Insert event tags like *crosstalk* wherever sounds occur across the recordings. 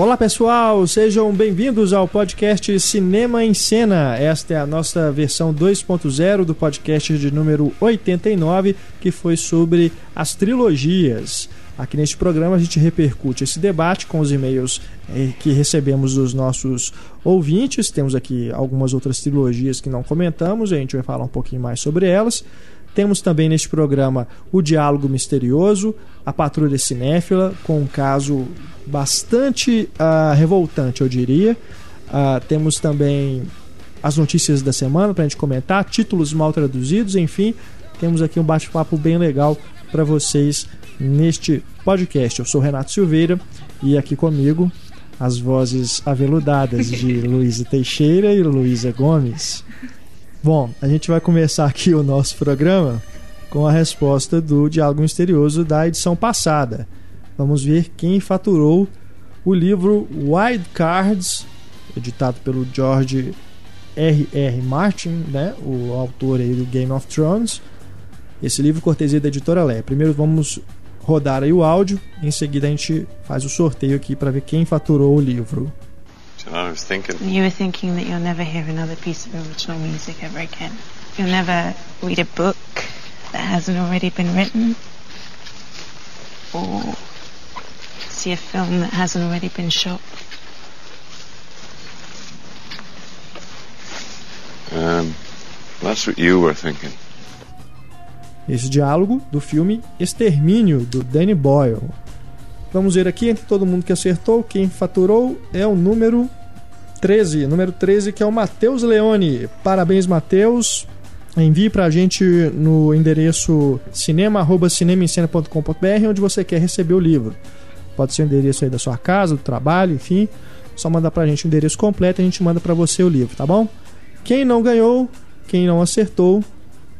Olá pessoal, sejam bem-vindos ao podcast Cinema em Cena. Esta é a nossa versão 2.0 do podcast de número 89, que foi sobre as trilogias. Aqui neste programa a gente repercute esse debate com os e-mails eh, que recebemos dos nossos ouvintes. Temos aqui algumas outras trilogias que não comentamos, a gente vai falar um pouquinho mais sobre elas. Temos também neste programa o Diálogo Misterioso, a Patrulha Cinéfila, com um caso bastante uh, revoltante, eu diria. Uh, temos também as notícias da semana para a gente comentar, títulos mal traduzidos, enfim. Temos aqui um bate-papo bem legal para vocês neste podcast. Eu sou Renato Silveira e aqui comigo as vozes aveludadas de *laughs* Luísa Teixeira e Luísa Gomes. Bom, a gente vai começar aqui o nosso programa com a resposta do Diálogo Misterioso da edição passada. Vamos ver quem faturou o livro Wild Cards, editado pelo George R. R. Martin, né, o autor aí do Game of Thrones. Esse livro cortesia da editora Lé. Primeiro vamos rodar aí o áudio, em seguida a gente faz o sorteio aqui para ver quem faturou o livro. I was thinking. You were thinking that you'll never hear another piece of original music ever again. You'll never read a book that hasn't already been written. Or see a film that hasn't already been shot. Um, that's what you were thinking. Esse diálogo do filme Extermínio, do Danny Boyle. Vamos ver aqui entre todo mundo que acertou, quem faturou é o número 13, número 13 que é o Matheus Leone. Parabéns, Matheus. Envie pra gente no endereço cinema@cinemaencena.com.br onde você quer receber o livro. Pode ser o endereço aí da sua casa, do trabalho, enfim. Só mandar pra gente o endereço completo e a gente manda para você o livro, tá bom? Quem não ganhou, quem não acertou,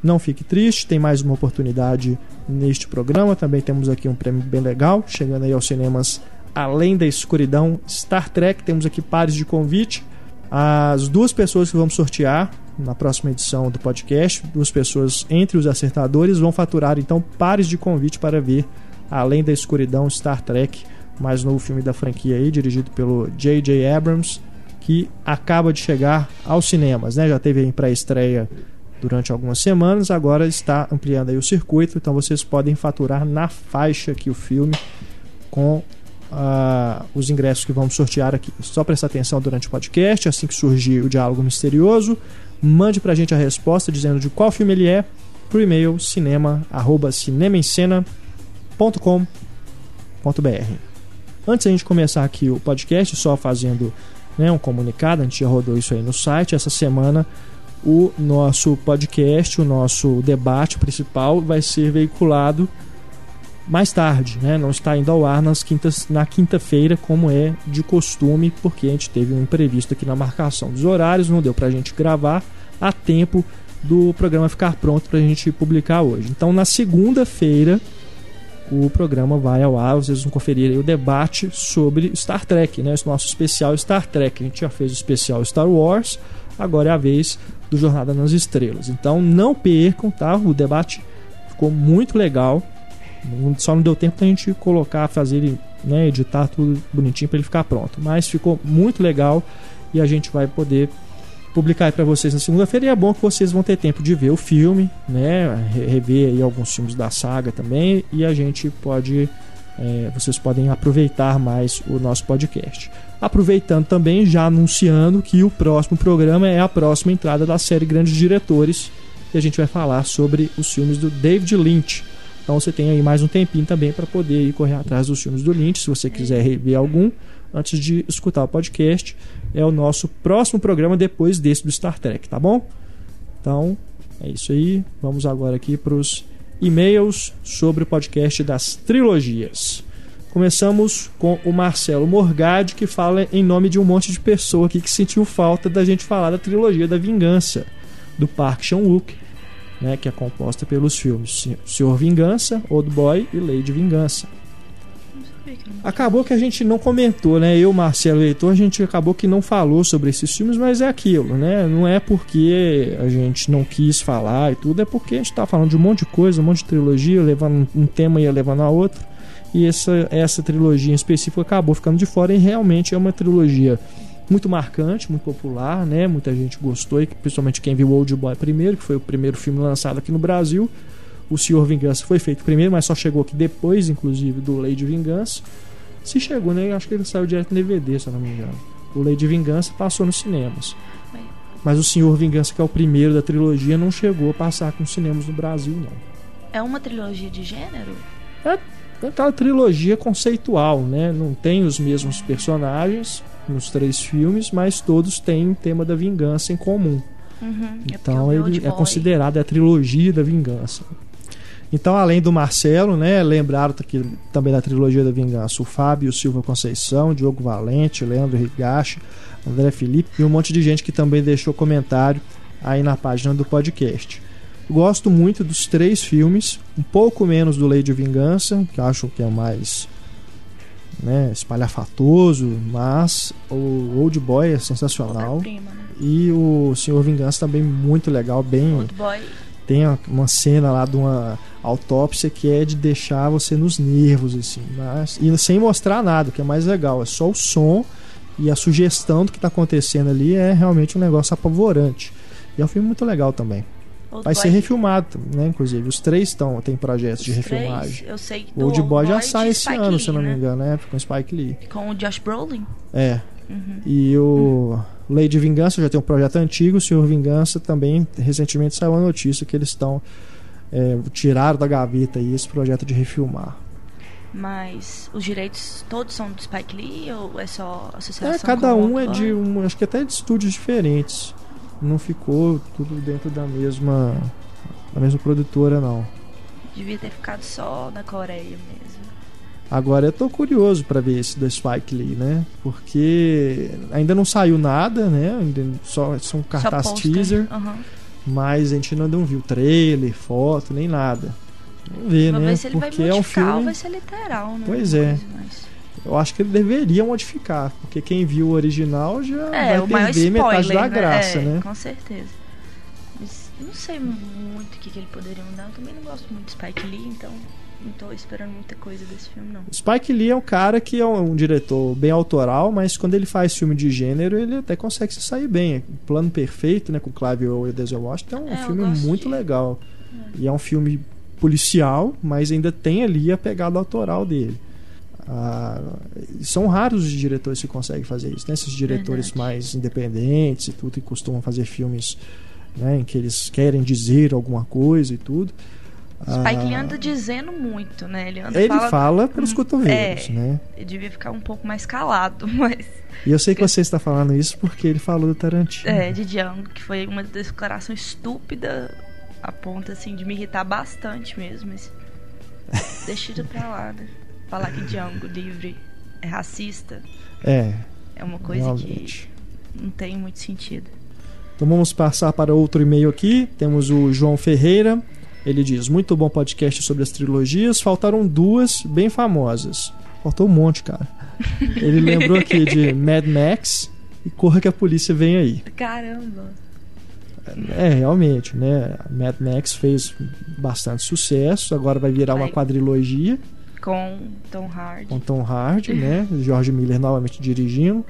não fique triste, tem mais uma oportunidade neste programa. Também temos aqui um prêmio bem legal, chegando aí aos cinemas Além da Escuridão Star Trek. Temos aqui pares de convite. As duas pessoas que vamos sortear na próxima edição do podcast, duas pessoas entre os acertadores, vão faturar então pares de convite para ver Além da Escuridão Star Trek, mais novo filme da franquia aí, dirigido pelo J.J. Abrams, que acaba de chegar aos cinemas, né? Já teve em pré-estreia durante algumas semanas, agora está ampliando aí o circuito, então vocês podem faturar na faixa aqui o filme com uh, os ingressos que vamos sortear aqui. Só prestar atenção durante o podcast, assim que surgir o diálogo misterioso, mande pra gente a resposta dizendo de qual filme ele é por e-mail cinema@cinemaencena.com.br. Antes a gente começar aqui o podcast, só fazendo né, um comunicado, a gente já rodou isso aí no site. Essa semana o nosso podcast, o nosso debate principal vai ser veiculado mais tarde, né? Não está indo ao ar nas quintas, na quinta-feira, como é de costume, porque a gente teve um imprevisto aqui na marcação dos horários, não deu para a gente gravar a tempo do programa ficar pronto para a gente publicar hoje. Então, na segunda-feira, o programa vai ao ar, vocês vão conferir o debate sobre Star Trek, né? Esse nosso especial Star Trek. A gente já fez o especial Star Wars, agora é a vez do Jornada nas Estrelas. Então não percam, tá? O debate ficou muito legal. Só não deu tempo da gente colocar, fazer ele, né, editar tudo bonitinho para ele ficar pronto. Mas ficou muito legal e a gente vai poder publicar para vocês na segunda-feira. E é bom que vocês vão ter tempo de ver o filme, né, rever aí alguns filmes da saga também. E a gente pode, é, vocês podem aproveitar mais o nosso podcast. Aproveitando também, já anunciando que o próximo programa é a próxima entrada da série Grandes Diretores. E a gente vai falar sobre os filmes do David Lynch. Então você tem aí mais um tempinho também para poder ir correr atrás dos filmes do Lynch, se você quiser rever algum, antes de escutar o podcast. É o nosso próximo programa depois desse do Star Trek, tá bom? Então, é isso aí. Vamos agora aqui para os e-mails sobre o podcast das trilogias. Começamos com o Marcelo Morgade, que fala em nome de um monte de pessoa aqui que sentiu falta da gente falar da trilogia da Vingança, do Park Chan-wook, né, que é composta pelos filmes Senhor Vingança, Old Boy e Lady Vingança. Acabou que a gente não comentou, né? Eu, Marcelo e Heitor, a gente acabou que não falou sobre esses filmes, mas é aquilo, né? Não é porque a gente não quis falar e tudo, é porque a gente tá falando de um monte de coisa, um monte de trilogia, levando um tema e levando a outro. E essa, essa trilogia em específico acabou ficando de fora e realmente é uma trilogia muito marcante, muito popular, né? Muita gente gostou, e principalmente quem viu Old Boy primeiro, que foi o primeiro filme lançado aqui no Brasil. O Senhor Vingança foi feito primeiro, mas só chegou aqui depois, inclusive, do Lei de Vingança. Se chegou, né? Acho que ele saiu direto no DVD, se eu não me engano. O Lei de Vingança passou nos cinemas. Mas o Senhor Vingança, que é o primeiro da trilogia, não chegou a passar com cinemas no Brasil, não. É uma trilogia de gênero? É aquela trilogia conceitual, né? Não tem os mesmos personagens nos três filmes, mas todos têm o tema da vingança em comum. Uhum. Então é ele é considerado a trilogia da vingança. Então, além do Marcelo, né, lembraram também da trilogia da vingança o Fábio Silva Conceição, Diogo Valente, Leandro Rigache, André Felipe e um monte de gente que também deixou comentário aí na página do podcast. Gosto muito dos três filmes, um pouco menos do Lei de Vingança, que acho que é mais né, espalhafatoso, mas o Old Boy é sensacional. Né? E o Senhor Vingança também muito legal, bem. Old Boy. Tem uma cena lá de uma autópsia que é de deixar você nos nervos, assim, mas, e sem mostrar nada, o que é mais legal, é só o som e a sugestão do que está acontecendo ali é realmente um negócio apavorante. E é um filme muito legal também. Old Vai Boy, ser refilmado, né? Inclusive, os três estão tem projetos de os três, refilmagem. Eu sei O Old Boy já de sai esse Spike ano, Lee, se eu não me né? engano, né? Com o Spike Lee. Com o Josh Brolin. É. Uhum. E o Lei de Vingança já tem um projeto antigo, o Senhor Vingança também recentemente saiu uma notícia que eles estão é, tiraram da gaveta aí esse projeto de refilmar. Mas os direitos todos são do Spike Lee ou é só associação? É, cada um é de Boy? um, acho que até de estúdios diferentes. Não ficou tudo dentro da mesma da mesma produtora não. Devia ter ficado só na Coreia mesmo. Agora eu tô curioso pra ver esse do Spike Lee, né? Porque ainda não saiu nada, né? Ainda só são cartaz só teaser, Aham. mas a gente ainda não viu trailer, foto, nem nada. Vamos ver, Vamos né? ver se ele Porque vai é um modificar filme. vai ser literal, né? Pois é. Mas- Eu acho que ele deveria modificar, porque quem viu o original já É, vai perder spoiler, metade da né? graça, É, né? Com certeza. Mas não sei muito o que, que ele poderia mudar. Eu também não gosto muito de Spike Lee, então não tô esperando muita coisa desse filme, não. Spike Lee é um cara que é um, um diretor bem autoral, mas quando ele faz filme de gênero, ele até consegue se sair bem. Plano Perfeito, né, com Clive Owen e Denzel Washington, é um É, filme muito de- legal. E é um filme policial, mas ainda tem ali a pegada autoral dele. Ah, são raros os diretores que conseguem fazer isso, né? Esses diretores Verdade. mais independentes e tudo, que costumam fazer filmes né, em que eles querem dizer alguma coisa e tudo. Spike Ah, anda dizendo muito, né? Ele anda ele fala... fala pelos Hum, cotovelos, é. né? Ele devia ficar um pouco mais calado, *laughs* mas... E eu sei que você está falando isso porque ele falou do Tarantino. É, de Django, que foi uma declaração estúpida a ponto, assim, de me irritar bastante mesmo. Mas *laughs* deixa isso pra lá, né? Falar que Django livre é racista É, é uma coisa realmente. que não tem muito sentido. Então vamos passar para outro e-mail aqui. Temos o João Ferreira. Ele diz: Muito bom podcast sobre as trilogias. Faltaram duas bem famosas. Faltou um monte, cara. *laughs* Ele lembrou aqui de Mad Max e Corra que a Polícia Vem Aí. Caramba! É, realmente, né? Mad Max fez bastante sucesso. Agora vai virar uma Vai. quadrilogia Com Tom Hardy. com Tom Hardy, né? George Miller novamente dirigindo.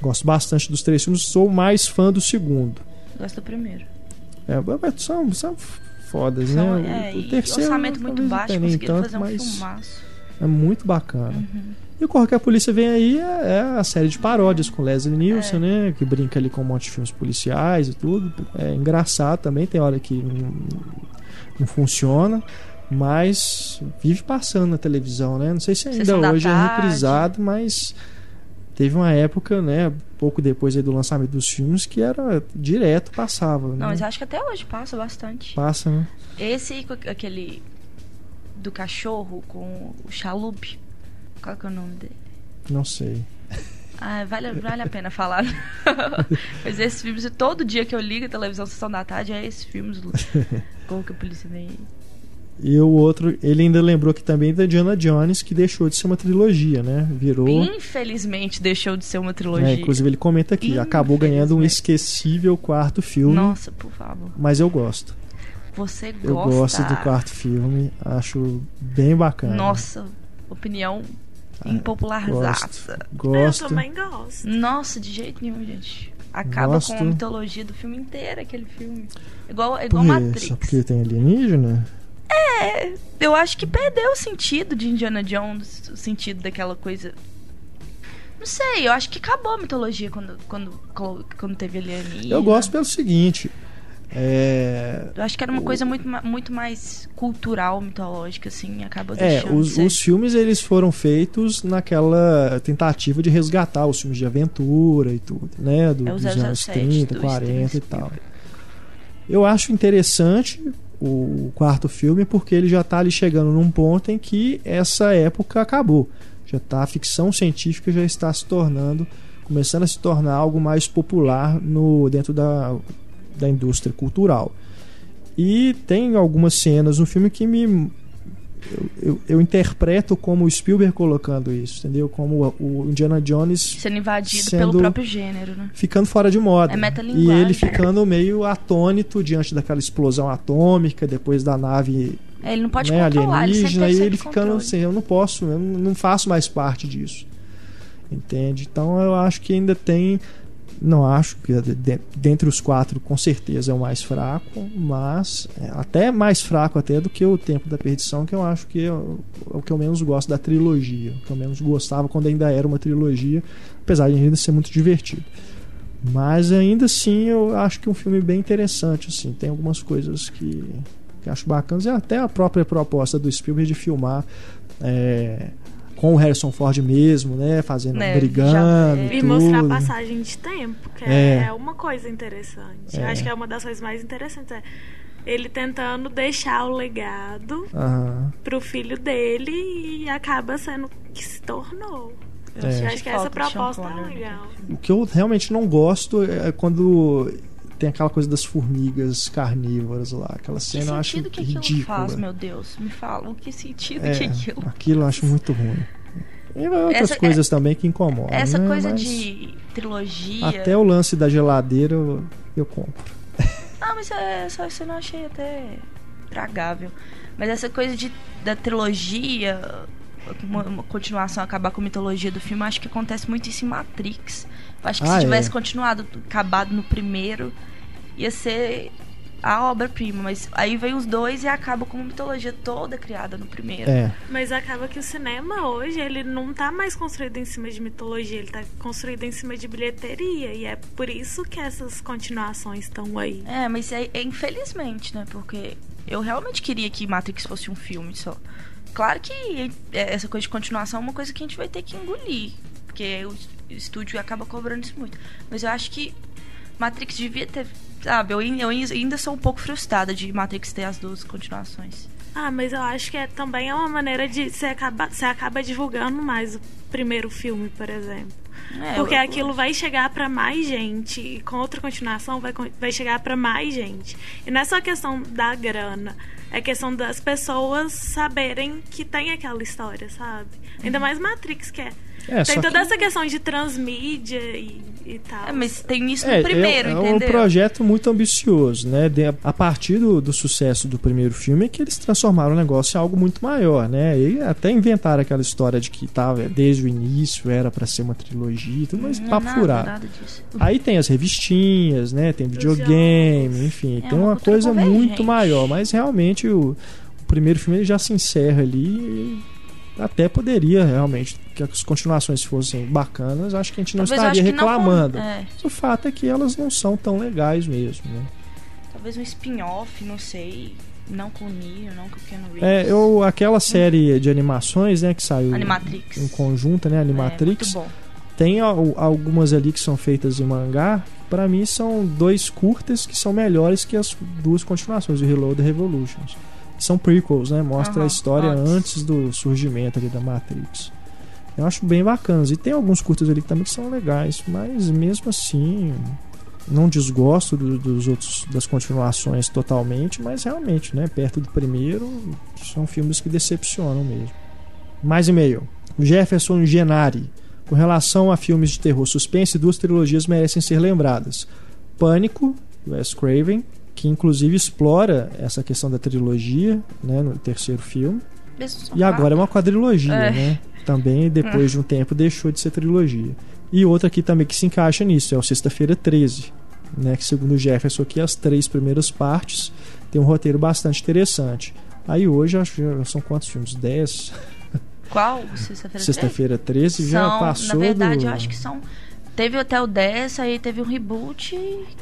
Gosto bastante dos três filmes. Sou mais fã do segundo. Gosto do primeiro. É, mas são, são fodas, São, né? é, e orçamento muito baixo, conseguiram tanto, fazer um filmaço. É muito bacana. Uhum. E o Corre que a Polícia Vem Aí é, é a série de paródias com Leslie Nielsen, É. né? Que brinca ali com um monte de filmes policiais e tudo. É engraçado também, tem hora que não, não funciona. Mas vive passando na televisão, né? Não sei se ainda Sessão hoje é reprisado, mas teve uma época, né? Pouco depois do lançamento dos filmes, que era direto, passava. Não, né? mas acho que até hoje passa bastante. Passa, né? Esse aquele do cachorro com o chalupe. Qual que é o nome dele? Não sei. Ah, vale, vale a pena falar. *laughs* Mas esses filmes, todo dia que eu ligo a televisão Sessão da Tarde, é esses filmes. *laughs* Como que a polícia vem? E o outro, ele ainda lembrou que também da Diana Jones, que deixou de ser uma trilogia, né? Virou. Infelizmente deixou de ser uma trilogia. É, inclusive ele comenta aqui, acabou ganhando um esquecível quarto filme. Nossa, por favor. Mas eu gosto. Você gosta. Eu gosto do quarto filme, acho bem bacana. Nossa, opinião Ah, impopularizaça. Gosto. Eu também gosto. Nossa, de jeito nenhum, gente. Acaba Gosto. com a mitologia do filme inteiro, aquele filme. Igual, Por igual quê? Matrix. Só porque tem alienígena? É, eu acho que perdeu o sentido de Indiana Jones, o sentido daquela coisa. Não sei, eu acho que acabou a mitologia quando, quando, quando teve alienígena. Eu gosto pelo seguinte. É, Eu acho que era uma coisa muito, muito mais cultural, mitológica, assim, acabou É, deixando de os, os filmes eles foram feitos naquela tentativa de resgatar os filmes de aventura e tudo, né? Do, É o dos anos 007 30, do 40 e tal. Eu acho interessante o quarto filme porque ele já está ali chegando num ponto em que essa época acabou. Já tá, a ficção científica já está se tornando, começando a se tornar algo mais popular no dentro da, da indústria cultural. E tem algumas cenas no filme que me eu, eu, eu interpreto como o Spielberg colocando isso, entendeu? Como o Indiana Jones Sendo invadido sendo- pelo próprio gênero, né? ficando fora de moda. É e ele ficando meio atônito diante daquela explosão atômica, depois da nave É, ele não pode né, controlar, ele alienígena, teve e ele ficando controle. assim, eu não posso, eu não faço mais parte disso. Entende? Então eu acho que ainda tem. Não acho que de- de- dentre os quatro, com certeza é o mais fraco, mas é até mais fraco até do que o Tempo da Perdição, que eu acho que é o, é o que eu menos gosto da trilogia, o que eu menos gostava quando ainda era uma trilogia, apesar de ainda ser muito divertido. Mas ainda assim eu acho que é um filme bem interessante, assim, tem algumas coisas que, que acho bacanas, e até a própria proposta do Spielberg de filmar é, com o Harrison Ford mesmo, né, fazendo, Né, brigando já- e E tudo. mostrar a passagem de tempo, que É. é, é uma coisa interessante. É. Acho que é uma das coisas mais interessantes. É ele tentando deixar o legado Aham. pro filho dele e acaba sendo o que se tornou. Eu É. acho que essa proposta é Connery legal. O que eu realmente não gosto é quando tem aquela coisa das formigas carnívoras lá, aquela Que cena eu acho sentido que aquilo ridícula. faz, meu Deus? Me fala, o que sentido É, que aquilo aquilo eu acho muito ruim. E outras Essa- coisas também que incomodam. Essa né? coisa Mas de trilogia. Até o lance da geladeira eu, eu compro. *laughs* Ah, mas é, só isso eu não achei até tragável. Mas essa coisa de, da trilogia, uma, uma continuação acabar com a mitologia do filme, acho que acontece muito isso em Matrix. Eu acho que Ah, se é. tivesse continuado, acabado no primeiro, ia ser a obra-prima. Mas aí vem os dois e acaba com uma mitologia toda criada no primeiro. É, Mas acaba que o cinema hoje, ele não tá mais construído em cima de mitologia, ele tá construído em cima de bilheteria. E é por isso que essas continuações estão aí. É, mas é, é infelizmente, né? Porque eu realmente queria que Matrix fosse um filme só. Claro que essa coisa de continuação é uma coisa que a gente vai ter que engolir. Porque o estúdio acaba cobrando isso muito. Mas eu acho que Matrix devia ter. Sabe, eu, eu ainda sou um pouco frustrada de Matrix ter as duas continuações. Ah, mas eu acho que é, também é uma maneira de você acaba, você acaba divulgando mais o primeiro filme, por exemplo. É, Porque eu- aquilo vai chegar pra mais gente e com outra continuação vai, vai chegar pra mais gente. E não é só questão da grana, é questão das pessoas saberem que tem aquela história, sabe? Ainda mais Matrix que é. É tem toda que essa questão de transmídia e, e tal. É, mas tem isso é, no primeiro, é, é entendeu? um projeto muito ambicioso, né? De- a partir do, do sucesso do primeiro filme é que eles transformaram o negócio em algo muito maior, né? E até inventaram aquela história de que tava desde o início era pra ser uma trilogia, e tudo, mas Não, papo nada, furado. nada. Aí tem as revistinhas, né? Tem videogame, enfim, É tem uma uma cultura coisa convergente. muito maior. Mas realmente o, o primeiro filme ele já se encerra ali. e até poderia realmente que as continuações fossem bacanas. Acho que a gente não Talvez estaria que não reclamando. é, o fato é que elas não são tão legais mesmo, né? talvez um spin-off, não sei. Não com o Neo, não com o Keanu Reeves. É, eu, aquela série de animações, né, que saiu Animatrix. em conjunto, né, É, Animatrix. bom. Tem al- algumas ali que são feitas em mangá. Pra mim são dois curtas que são melhores que as duas continuações, o Reload e Revolutions. São prequels, né? Mostra a Aham, história antes. antes. do surgimento ali da Matrix. Eu acho bem bacanas. E tem alguns curtas ali que também que são legais, mas mesmo assim não desgosto do- dos outros das continuações totalmente, mas realmente, né, perto do primeiro, são filmes que decepcionam mesmo. Mais e-mail. Jefferson Genari. Com relação a filmes de terror suspense, duas trilogias merecem ser lembradas. Pânico, do Wes Craven, que inclusive explora essa questão da trilogia né, no terceiro filme. E agora é uma quadrilogia, É. né? Também depois de um tempo deixou de ser trilogia. E outra aqui também que se encaixa nisso é o Sexta-feira 13, né? Que segundo o Jefferson aqui, as três primeiras partes tem um roteiro bastante interessante. Aí hoje acho que são quantos filmes? 10? Qual? Sexta-feira Sexta-feira 13 já passou Na verdade, do... eu acho que são. Teve até o 10, aí teve um reboot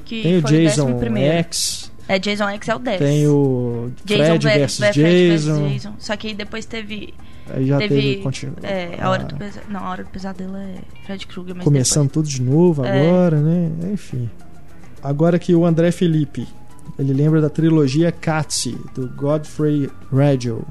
que Tem o foi Jason o 11 X, É, Jason X é o 10. tem o Jason Fred ver- versus versus Jason, Jason. Só que aí depois teve. aí já teve, teve continu... é, a hora do pesadelo. Não, a hora do pesadelo é Fred Krueger, começando tudo de novo É. agora, né? Enfim. Agora que o André Felipe, ele lembra da trilogia Katsi, do Godfrey Radio.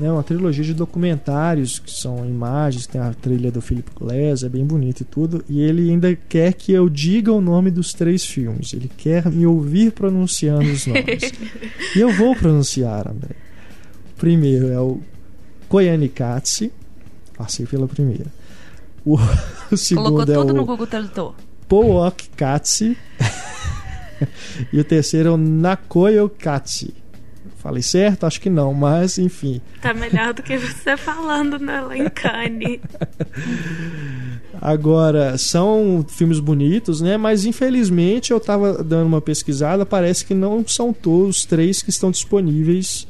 É uma trilogia de documentários que são imagens, tem a trilha do Philip Glass, é bem bonito e tudo. E ele ainda quer que eu diga o nome dos três filmes. Ele quer me ouvir pronunciando os nomes. *laughs* e eu vou pronunciar, André. O primeiro é o Koyanikatsi. Passei pela primeira. O, *laughs* o Colocou segundo é tudo o no Google Tradutor. Powok Katsi. *laughs* e o terceiro é o Nakoyo Katsi. Falei certo? Acho que não, mas enfim. Tá melhor do que você falando na Lencane. Agora, são filmes bonitos, né? Mas infelizmente eu tava dando uma pesquisada, parece que não são todos os três que estão disponíveis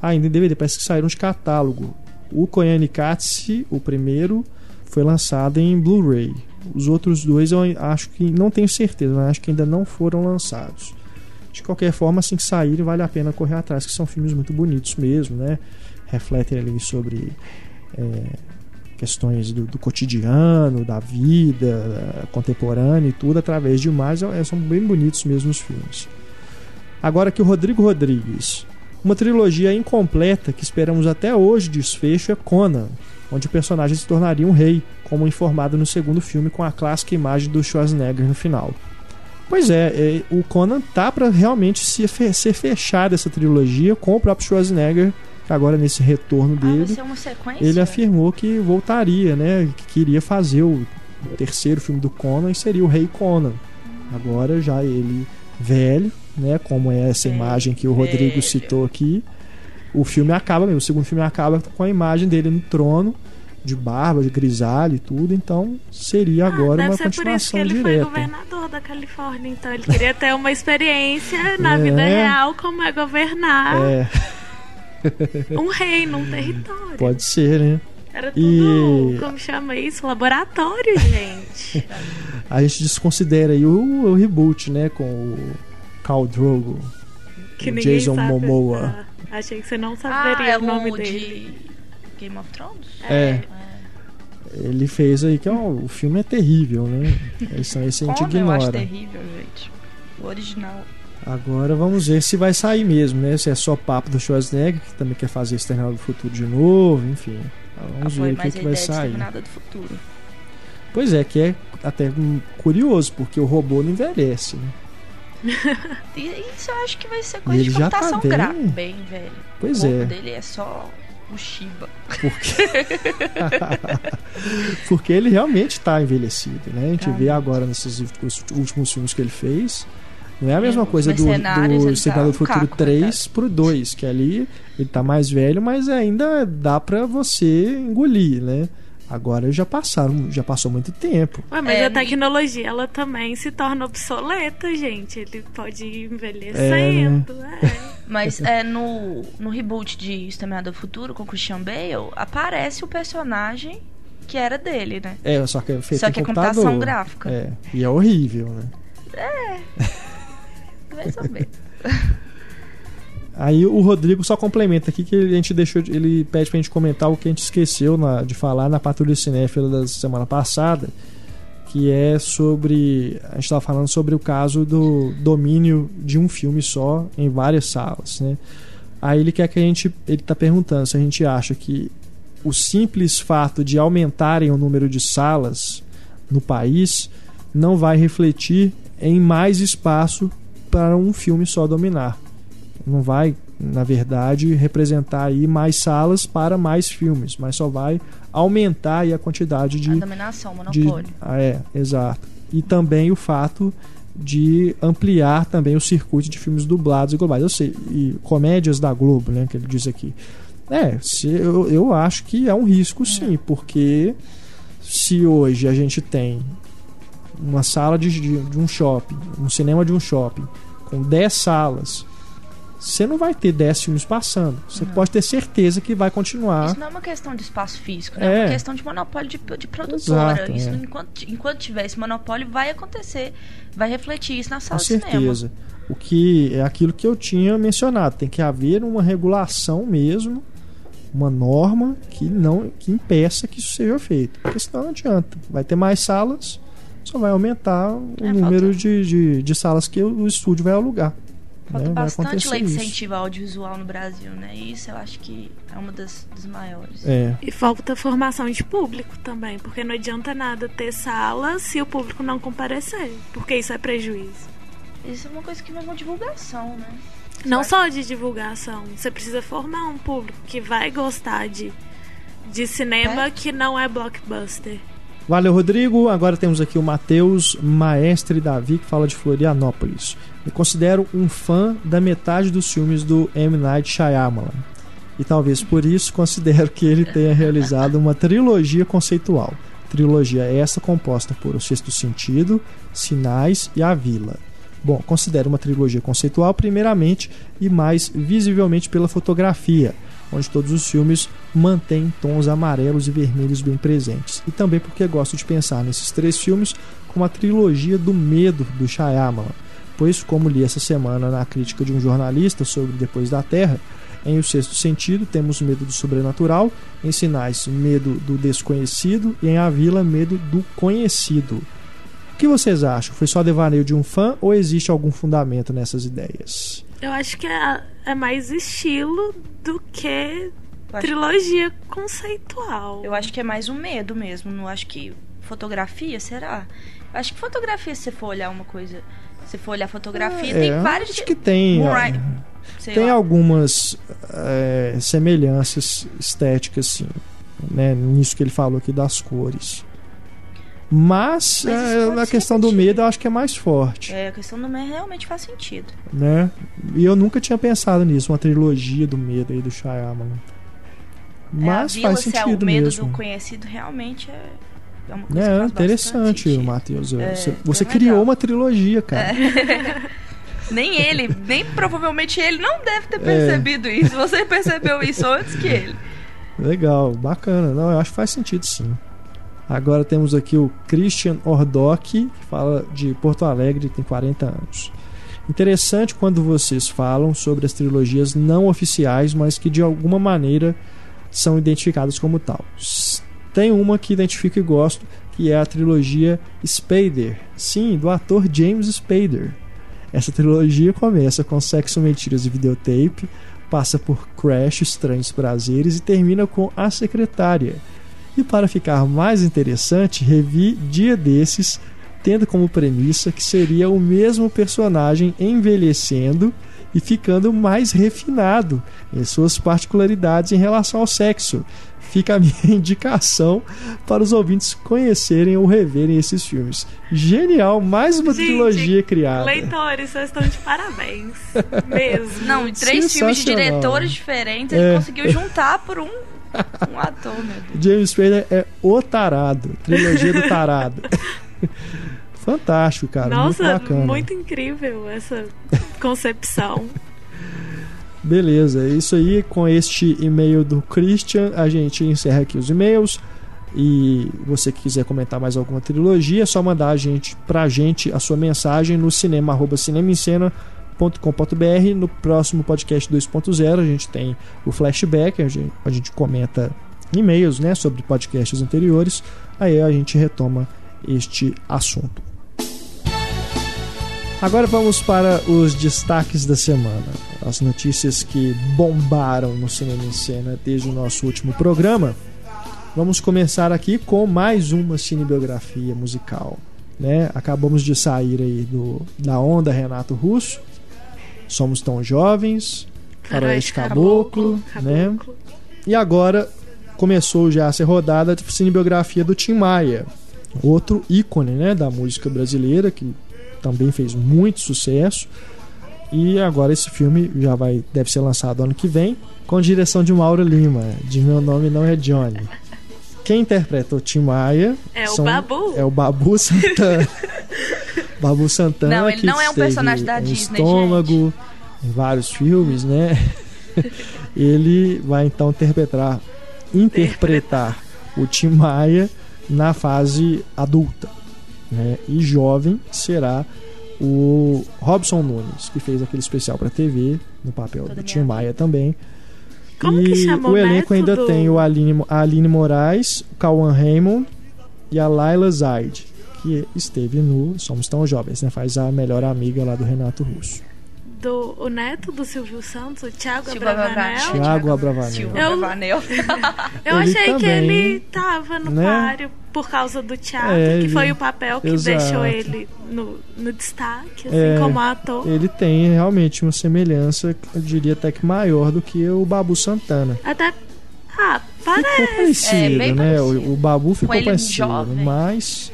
ainda em DVD, parece que saíram de catálogo. O Koyani Katsi, o primeiro, foi lançado em Blu-ray. Os outros dois eu acho que não tenho certeza, mas acho que ainda não foram lançados. De qualquer forma, assim que saírem, vale a pena correr atrás, que são filmes muito bonitos mesmo, né? Refletem ali sobre é, questões do, do cotidiano, da vida contemporânea e tudo, através de imagens. É, são bem bonitos mesmo os filmes. Agora que o Rodrigo Rodrigues. Uma trilogia incompleta que esperamos até hoje desfecho é Conan, onde o personagem se tornaria um rei, como informado no segundo filme com a clássica imagem do Schwarzenegger no final. Pois é, é, o Conan tá para realmente se fe- ser fechada essa trilogia com o próprio Schwarzenegger, que agora nesse retorno Ah, dele, sequência? ele afirmou que voltaria, né? Que queria fazer o terceiro filme do Conan e seria o Rei Conan. Agora já ele velho, né? Como é essa Velho, imagem que o Rodrigo velho. citou aqui. O filme acaba mesmo, o segundo filme acaba com a imagem dele no trono, de barba, de grisalho e tudo, então seria agora ah, uma deve ser por isso que continuação ele direta. foi governador da Califórnia. Então ele queria ter uma experiência na É. vida real como é governar É, *laughs* um reino, um território. pode ser, né? Era tudo, E- como chama isso? Laboratório, gente. *laughs* A gente desconsidera aí o, o reboot, né? Com o Khal Drogo. Que O ninguém Jason sabe. Momoa. Ah, achei que você não Ah, saberia é o nome dele. Game of Thrones? É. Ele fez aí que ó, o filme é terrível, né? Esse, esse a gente Conan eu acho ignora. terrível, gente. O original. Agora vamos ver se vai sair mesmo, né? Se é só papo do Schwarzenegger, que também quer fazer Exterminador do Futuro de novo, enfim. Vamos Apoio ver o que, que a vai sair. Do Futuro. Pois é, que é até curioso, porque o robô não envelhece, né? *laughs* E isso eu acho que vai ser E coisa ele de já tá computação bem- gráfica. Bem, velho. Pois o corpo é. dele é só o Shiba. Porque... *laughs* porque ele realmente está envelhecido, né? A gente vê agora nesses últimos- filmes que ele fez. Não é a mesma os coisa do, do Exterminador tá Futuro caco, 3 pro 2, que ali ele tá mais velho, mas ainda dá pra você engolir, né? Agora já passaram, já passou muito tempo. Ué, mas É, a tecnologia, ela também se torna obsoleta, gente. Ele pode ir É, envelhecendo. É, Mas é, no, no reboot de Exterminador do Futuro com Christian Bale, aparece o personagem que era dele, né? É, só que é feito Só que é computação gráfica. É, e é horrível, né? *laughs* Vai saber. Aí o Rodrigo só complementa aqui que a gente deixou, de- ele pede pra gente comentar o que a gente esqueceu na- de falar na Patrulha Cinéfila da semana passada, que é sobre, a gente estava falando sobre o caso do domínio de um filme só em várias salas, né? Aí ele quer que a gente, ele tá perguntando se a gente acha que o simples fato de aumentarem o número de salas no país não vai refletir em mais espaço para um filme só dominar não vai, na verdade, representar aí mais salas para mais filmes, mas só vai aumentar aí a quantidade A de, dominação, o de monopólio. ah, é, exato. E também o fato de ampliar também o circuito de filmes dublados e globais. Eu sei, e comédias da Globo, né, que ele diz aqui. É, se, eu, eu acho que é um risco sim, porque se hoje a gente tem uma sala de, de, de um shopping, um cinema de um shopping, com 10 salas, você não vai ter 10 filmes passando. Você pode ter certeza que vai continuar. Isso não é uma questão de espaço físico, né? é, É. uma questão de monopólio de, de produtora. Exato, isso, é. enquanto, enquanto tiver esse monopólio, vai acontecer, vai refletir isso na Com sala de cinema. certeza. O que é aquilo que eu tinha mencionado. Tem que haver uma regulação mesmo, uma norma que não que impeça que isso seja feito. Porque senão não adianta. Vai ter mais salas, só vai aumentar o É, número de, de, de salas que o estúdio vai alugar. Falta né? Bastante lei de incentivo ao audiovisual no Brasil, né? E isso eu acho que é uma das, das maiores. É, E falta formação de público também, porque não adianta nada ter sala se o público não comparecer, porque isso é prejuízo. Isso é uma coisa que vem com divulgação, né? Não só de divulgação, você precisa formar um público que vai gostar de, de cinema É? que não é blockbuster. Valeu, Rodrigo. Agora temos aqui o Matheus Maestre Davi, que fala de Florianópolis. Me considero um fã da metade dos filmes do M. Night Shyamalan. E talvez por isso considero que ele tenha realizado uma trilogia conceitual. Trilogia essa composta por O Sexto Sentido, Sinais e A Vila. Bom, considero uma trilogia conceitual primeiramente e mais visivelmente pela fotografia, onde todos os filmes mantêm tons amarelos e vermelhos bem presentes. E também porque gosto de pensar nesses três filmes como a trilogia do medo do Shyamalan, pois, como li essa semana na crítica de um jornalista sobre Depois da Terra, em O Sexto Sentido temos medo do sobrenatural, em Sinais, medo do desconhecido e em A Vila, medo do conhecido. O que vocês acham? Foi só devaneio de um fã ou existe algum fundamento nessas ideias? Eu acho que é, é mais estilo do que trilogia conceitual. eu acho que é mais um medo mesmo. Não acho que fotografia, será? Eu acho que fotografia, se você for olhar uma coisa. Se for olhar fotografia, tem É, vários. acho que tem, tem lá. algumas é, semelhanças estéticas, sim, né, nisso que ele falou aqui das cores. Mas, Mas é, ser questão do medo, eu acho que é mais forte, É, a questão do medo realmente faz sentido. né? E eu nunca tinha pensado nisso, uma trilogia do medo aí do Shyamalan. Mas é, a vila, faz se é sentido o medo mesmo. do conhecido, realmente é, é uma coisa É interessante, bastante. Matheus. É, você é você legal. criou uma trilogia, cara. *laughs* Nem ele, nem provavelmente ele não deve É. ter percebido isso. Você percebeu isso antes que ele. Legal, bacana. Não, eu acho que faz sentido sim. Agora temos aqui o Christian Ordock, que fala de Porto Alegre, tem 40 anos. Interessante quando vocês falam sobre as trilogias não oficiais, mas que de alguma maneira são identificadas como tal. Tem uma que identifico e gosto, que é a trilogia Spader. Sim, do ator James Spader. Essa trilogia começa com Sexo, Mentiras e Videotape, passa por Crash, Estranhos Prazeres e termina com A Secretária. E para ficar mais interessante, revi Dia Desses, tendo como premissa que seria o mesmo personagem envelhecendo e ficando mais refinado em suas particularidades em relação ao sexo. Fica a *laughs* minha indicação para os ouvintes conhecerem ou reverem esses filmes. Genial, mais uma Gente, trilogia criada. Leitores, vocês estão de parabéns. *laughs* Mesmo. Não, três filmes de diretores diferentes, É. ele conseguiu juntar por um, um ator, meu Deus. James Spader é o tarado, trilogia do tarado. *laughs* Fantástico, cara, Nossa, muito bacana. muito incrível essa concepção. Beleza, é isso aí. Com este e-mail do Christian, a gente encerra aqui os e-mails. E você que quiser comentar mais alguma trilogia, é só mandar a gente, pra gente a sua mensagem no cinema, arroba cinemaencena.com.br. No próximo podcast 2.0 a gente tem o flashback, a gente, a gente comenta e-mails né, sobre podcasts anteriores. Aí a gente retoma este assunto. Agora vamos para os destaques da semana. As notícias que bombaram no Cinema em Cena desde o nosso último programa. Vamos começar aqui com mais uma cinebiografia musical. Né? Acabamos de sair aí do, da onda Renato Russo. Somos tão jovens. Faroeste Caboclo, né? Caboclo. E agora começou já a ser rodada a cinebiografia do Tim Maia, outro ícone né, da música brasileira, que também fez muito sucesso. E agora esse filme já vai deve ser lançado ano que vem, com direção de Mauro Lima, de Meu Nome Não É Johnny. Quem interpretou Tim Maia É o são- Babu. É o Babu *laughs* Santana. Babu Santana. Não, ele não é um personagem da Disney, Estômago, em vários filmes, né? *laughs* ele vai então interpretar, interpretar o Tim Maia na fase adulta. Né? E jovem será o Robson Nunes, que fez aquele especial para TV, no papel Toda do Tim. Maia também. Como e que o elenco ainda tem o Aline, a Aline Moraes, o Cauã Raymond e a Laila Zaid, que esteve no Somos Tão Jovens, né? Faz a melhor amiga lá do Renato Russo. Do, o neto do Silvio Santos, o Thiago Abravanel. Bravanel. Thiago Abravanel. Eu- Bravanel. *laughs* Eu achei que também, ele tava no né? páreo por causa do teatro, É, que foi o papel que Exato. deixou ele no, no destaque, assim, É, como ator. Ele tem realmente uma semelhança, eu diria até que maior do que o Babu Santana. Até. Ah, Ficou parece. parecido, É, bem né? parecido. O, o Babu ficou ele parecido, jovem. mas.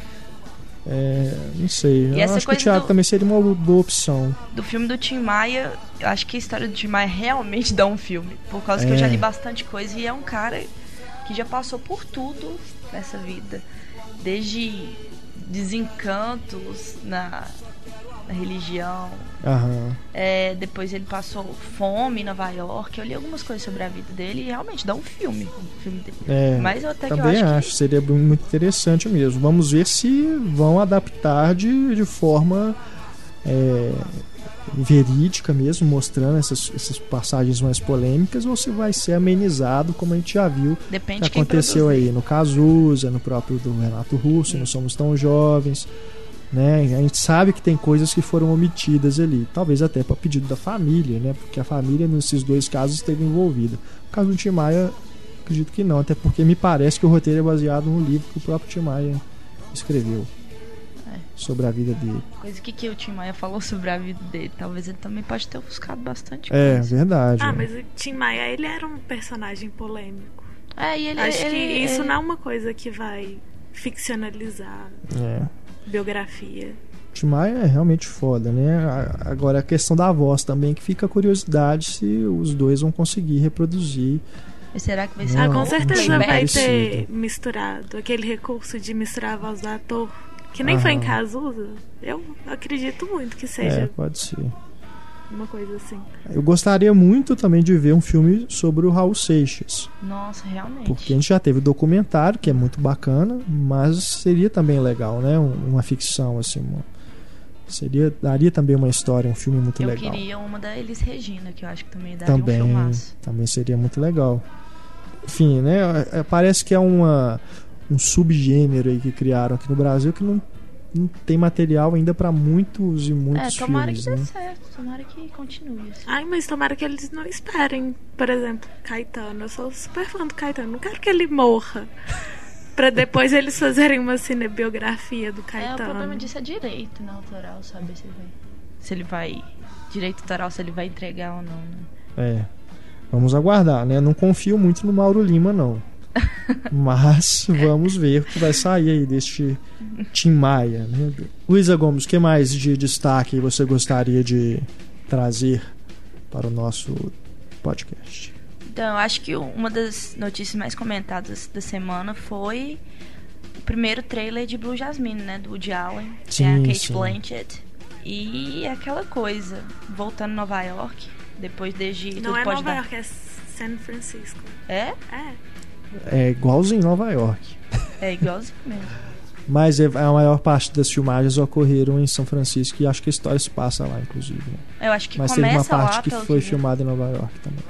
É, não sei. E eu essa acho que o Thiago do- também seria uma boa opção. do filme do Tim Maia, eu acho que a história do Tim Maia realmente *laughs* dá um filme. Por causa que eu já É. li bastante coisa e é um cara que já passou por tudo nessa vida. Desde desencantos na, na religião. Aham. é, depois ele passou fome em Nova York. Eu li algumas coisas sobre a vida dele e realmente dá um filme. Um filme. É, Mas eu até que eu também acho, acho, seria muito interessante mesmo. Vamos ver se vão adaptar de, de forma é, verídica mesmo, mostrando essas, essas passagens mais polêmicas, ou se vai ser amenizado, como a gente já viu que depende que aconteceu aí no Cazuza, no próprio do Renato Russo, no Somos Tão Jovens. Né? A gente sabe que tem coisas que foram omitidas ali, talvez até para pedido da família, né? Porque a família nesses dois casos esteve envolvida. No caso do Tim Maia, acredito que não, até porque me parece que o roteiro é baseado no livro que o próprio Tim Maia escreveu É. sobre a vida dele. Coisa que, que o Tim Maia falou sobre a vida dele. Talvez ele também pode ter ofuscado bastante É, coisa. verdade. Ah, né? mas o Tim Maia, ele era um personagem polêmico. É, e ele, Acho que ele- isso ele- não é uma coisa que vai ficcionalizar É. biografia. Tim Maia é realmente foda, né? Agora a questão da voz também, que fica a curiosidade se os dois vão conseguir reproduzir. Mas será que vai ser ah, com certeza vai ter misturado aquele recurso de misturar a voz do ator. Que nem foi em Aham. Cazuza. Eu acredito muito que É, seja pode ser. Uma coisa assim. Eu gostaria muito também de ver um filme sobre o Raul Seixas. Nossa, realmente. Porque a gente já teve o documentário, que é muito bacana, mas seria também legal, né? Um- Uma ficção, assim. uma- Seria, daria também uma história, um filme muito eu legal. queria uma da Elis Regina, que eu acho que também daria um Também, filmaço. também seria muito legal. Enfim, né? é- Parece que é uma, um subgênero aí que criaram aqui no Brasil que não tem material ainda para muitos e É, muitos tomara filmes, que dê né? certo, tomara que continue. assim. Ai, mas tomara que eles não esperem. Por exemplo, Caetano. Eu sou super fã do Caetano. Não quero que ele morra. *laughs* pra depois eles fazerem uma cinebiografia do É, o Caetano. problema disso é direito, né, autoral, saber se ele vai. Se ele vai. Direito autoral, se ele vai entregar ou não, né? É. Vamos aguardar, né? Não confio muito no Mauro Lima, não. Mas vamos ver o que vai sair aí deste Tim Maia, né? Luísa Gomes, o que mais de destaque você gostaria de trazer para o nosso podcast? Então, eu acho que uma das notícias mais comentadas da semana foi o primeiro trailer de Blue Jasmine, né? Do Woody Allen. Tem a Sim, Kate sim. Blanchett. E aquela coisa, voltando a Nova York, depois desde Não é Pode Nova Dar. York, é San Francisco. É? É. É igualzinho em Nova York. É igualzinho mesmo. Mas é- a maior parte das filmagens ocorreram em São Francisco e acho que a história se passa lá, inclusive. né? Eu acho que Mas teve começa uma parte lá, que foi vi. filmada em Nova York também.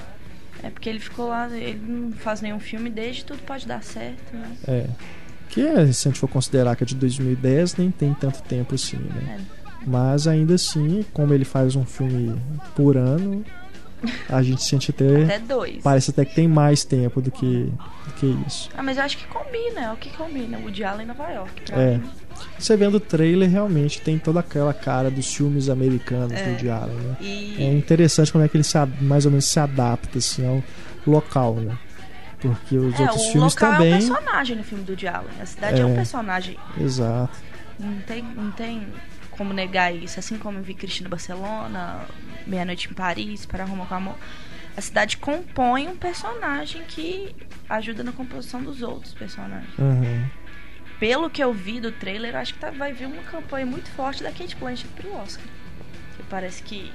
É porque ele ficou lá, ele não faz nenhum filme desde Tudo Pode Dar Certo, né? É. Que é, se a gente for considerar que é de 2010, nem tem tanto tempo assim, né? É. Mas ainda assim, como ele faz um filme por ano, a gente sente até. Até dois. Parece até que tem mais tempo do que, que isso. Ah, mas eu acho que combina, é o que combina. O Allen em Nova York. É. mim. Você vendo o trailer, realmente tem toda aquela cara dos filmes americanos É. do Woody Allen, né? E É interessante como é que ele se, mais ou menos se adapta assim, ao local, né? Porque os é, outros o filmes local é também. um personagem no filme do Woody Allen. A cidade é, um É. personagem. Exato. Não tem, não tem como negar isso. Assim como eu vi Cristina Barcelona, Meia-Noite em Paris, Para Roma com Amor, a cidade compõe um personagem que ajuda na composição dos outros personagens. Uhum. Pelo que eu vi do trailer, eu acho que tá- vai vir uma campanha muito forte da Kate Blanchett pro Oscar. Que parece que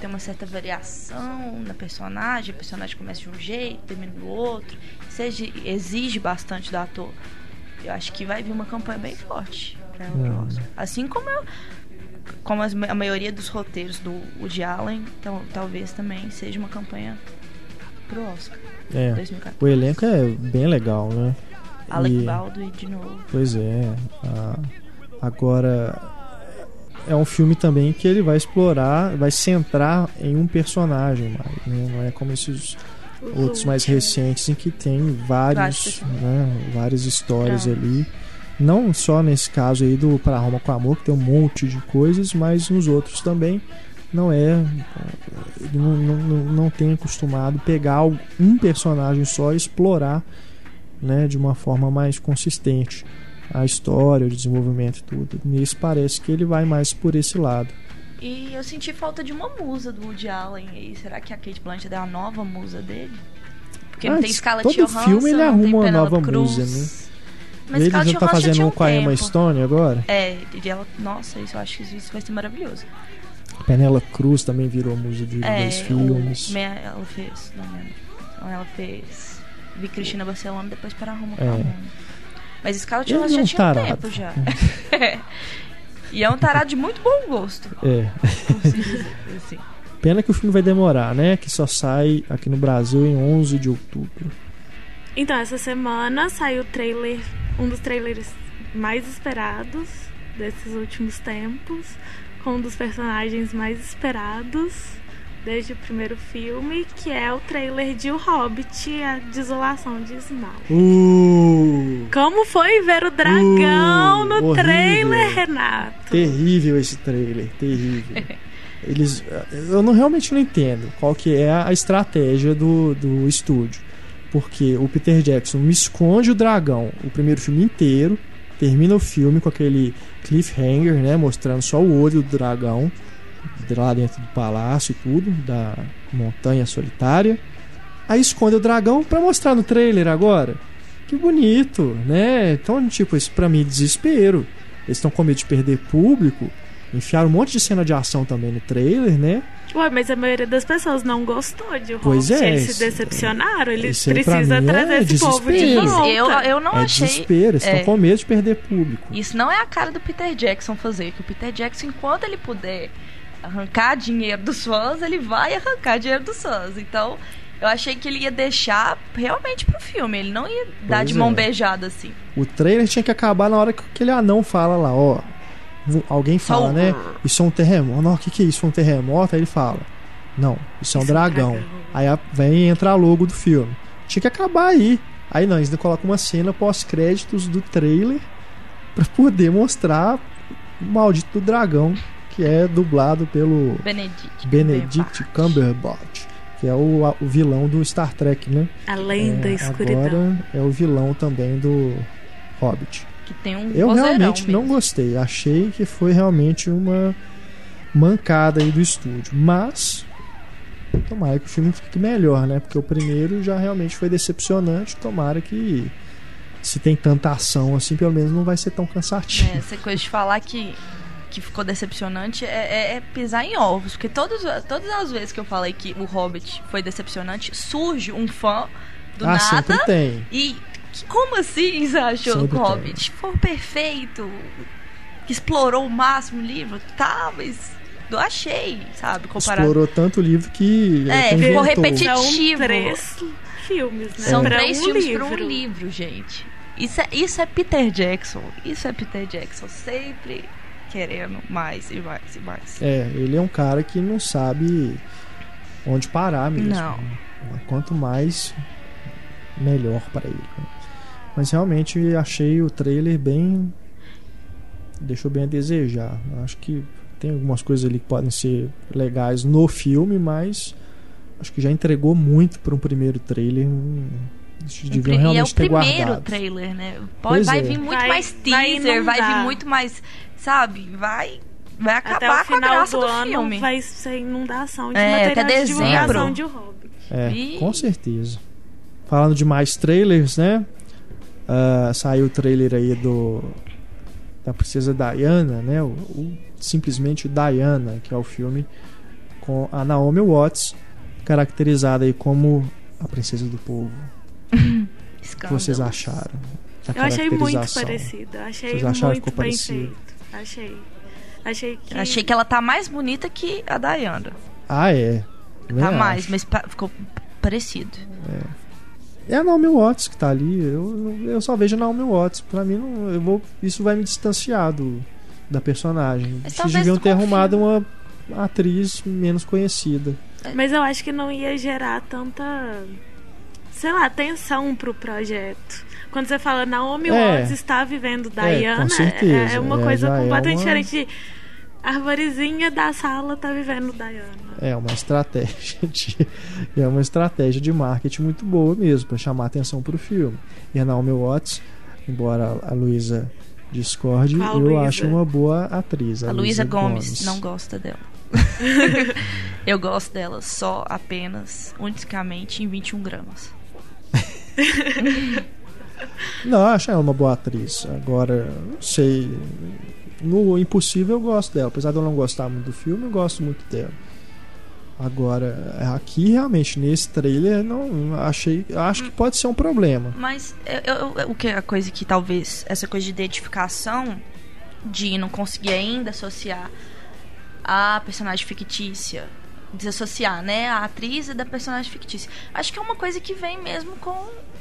tem uma certa variação na personagem, o personagem começa de um jeito, termina do outro. Isso exige, bastante do ator. Eu acho que vai vir uma campanha bem forte pra ela pro Hum. Oscar. Assim como eu, como as- a maioria dos roteiros do Woody Allen, então talvez também seja uma campanha pro Oscar É. 2014. O elenco é bem legal, né? Alec E- Baldwin de novo. Pois é. agora é um filme também que ele vai explorar, vai centrar em um personagem mais, né? Não é como esses Os outros mais recentes em que tem vários, Vários né, várias histórias ali. Não só nesse caso aí do Para Roma com Amor, que tem um monte de coisas, mas nos outros também não é. Ele não, não, não, tem acostumado pegar um personagem só e explorar né, de uma forma mais consistente a história, o desenvolvimento e tudo. Nesse parece que ele vai mais por esse lado. E eu senti falta de uma musa do Woody Allen aí. Será que a Kate Blanchett é a nova musa dele? Porque não Ah, tem Scarlett todo Johansson, filme ele arruma tem uma nova Cruz. musa, né? Mas ele Scarlett já tá Johansson fazendo tinha um com a Emma. Stone agora. É, e ela... Nossa, isso eu acho que isso vai ser maravilhoso. Penela Cruz também virou musa de É, dois filmes. o... Ela fez... Não lembro. Então ela fez... Vi Cristina Barcelona, depois para Roma É. Amor. Mas Scarlett Johansson é um já tinha um tarado. tempo já. *laughs* e é um tarado de muito bom gosto. É. dizer, assim. Pena que o filme vai demorar, né? Que só sai aqui no Brasil em 11 de outubro. Então, essa semana saiu o trailer, um dos trailers mais esperados desses últimos tempos, com um dos personagens mais esperados desde o primeiro filme, que é o trailer de O Hobbit, a desolação de Smaug. Uh, Como foi ver o dragão Uh, no horrível. trailer, Renato? terrível esse trailer, terrível. Eles, eu não realmente não entendo qual que é a estratégia do, do estúdio, porque o Peter Jackson me esconde o dragão o primeiro filme inteiro, termina o filme com aquele cliffhanger, né, mostrando só o olho do dragão lá dentro do palácio e tudo, da montanha solitária. Aí esconde o dragão pra mostrar no trailer agora. Que bonito, né? Então, tipo, isso pra mim é desespero. Eles estão com medo de perder público. Enfiaram um monte de cena de ação também no trailer, né? Ué, mas a maioria das pessoas não gostou de O Pois Hobbit. é, Eles se decepcionaram. Eles precisam é trazer esse povo de desespero. volta. Eu, eu não é achei. desespero, eles estão é. com medo de perder público. Isso não é a cara do Peter Jackson fazer. Que o Peter Jackson, enquanto ele puder arrancar dinheiro dos fãs, ele vai arrancar dinheiro dos fãs. Então, eu achei que ele ia deixar realmente pro filme. Ele não ia dar Pois de mão é. beijada assim. O trailer tinha que acabar na hora que aquele anão fala lá, ó. Alguém fala, né? Isso é um terremoto. Não, o que, que é isso? Foi um terremoto? Aí ele fala. Não, isso é um é dragão. Aí vem entra a logo do filme. Tinha que acabar aí. Aí não, eles ainda colocam uma cena pós-créditos do trailer pra poder mostrar o maldito do dragão, que é dublado pelo Benedict. Benedict Cumberbatch, que é o, o vilão do Star Trek, né? Além da É, escuridão. agora é o vilão também do Hobbit. Que tem um Eu realmente não mesmo. gostei. Achei que foi realmente uma mancada aí do estúdio. Mas tomara que o filme fique melhor, né? Porque o primeiro já realmente foi decepcionante. Tomara que se tem tanta ação assim, pelo menos não vai ser tão cansativo. É, essa coisa de falar que, que ficou decepcionante é, é- é pisar em ovos. Porque todos, todas as vezes que eu falei que o Hobbit foi decepcionante, surge um fã do ah, sempre nada tem. e. Como assim você achou que o. Hobbit foi perfeito? Explorou o máximo o livro? Tá, mas eu achei, sabe? Comparado. Explorou tanto o livro que É, ficou repetitivo. São três filmes, né? São Pra três um filmes livro. para um livro, gente. Isso é, isso é Peter Jackson. Isso é Peter Jackson. Sempre querendo mais e mais e mais. É, ele é um cara que não sabe onde parar mesmo. Não. Quanto mais, melhor para ele. Mas realmente achei o trailer bem. deixou bem a desejar. Acho que tem algumas coisas ali que podem ser legais no filme, mas acho que já entregou muito para um primeiro trailer. Eles deviam e é o realmente ter primeiro guardado. trailer, né? Pode, vai é. vir muito Vai- mais vai teaser, vai, vir inundar. muito mais. Sabe? Vai. vai Até acabar o com a final graça do, do, ano filme. vai ser inundação de É, material até de divulgação dezembro. de hobby. É, Ih. com certeza. Falando de mais trailers, né? Ah, saiu o trailer aí do da princesa Diana, né? O, o- simplesmente Diana, que é o filme com a Naomi Watts, caracterizada aí como a princesa do povo. O que vocês acharam? da Eu achei muito parecido. Achei Vocês acharam que muito ficou bem parecido? feito. Achei. Achei que. Achei que ela tá mais bonita que a Diana. Ah, é. Tá Né, mais, acho. mas pa- ficou parecido. É a Naomi Watts que tá ali. Eu, eu só vejo a Naomi Watts. Pra mim, não, eu vou, isso vai me distanciar do, da personagem. Mas Vocês deviam ter arrumado uma atriz menos conhecida. Mas eu acho que não ia gerar tanta. Sei lá, atenção pro projeto. Quando você fala Naomi É. Watts está vivendo É, Diana, com certeza. é uma É, coisa é completamente uma- diferente de. A arvorezinha da sala tá vivendo Diana. É uma estratégia *laughs* de, é uma estratégia de marketing muito boa mesmo para chamar atenção pro filme. E a Naomi Watts, embora a Luísa discorde, Qual eu Luísa? acho uma boa atriz. A Luísa Gomes, não gosta dela. *laughs* Eu gosto dela só apenas, unicamente em 21 gramas. *laughs* Não, eu acho ela uma boa atriz. Agora, não sei. No Impossível eu gosto dela. Apesar de eu não gostar muito do filme, eu gosto muito dela. Agora, aqui realmente, nesse trailer, não achei. Acho que pode ser um problema. Mas eu, eu- o que a coisa que talvez essa coisa de identificação de não conseguir ainda associar a personagem fictícia, desassociar, né, a atriz da personagem fictícia. Acho que é uma coisa que vem mesmo com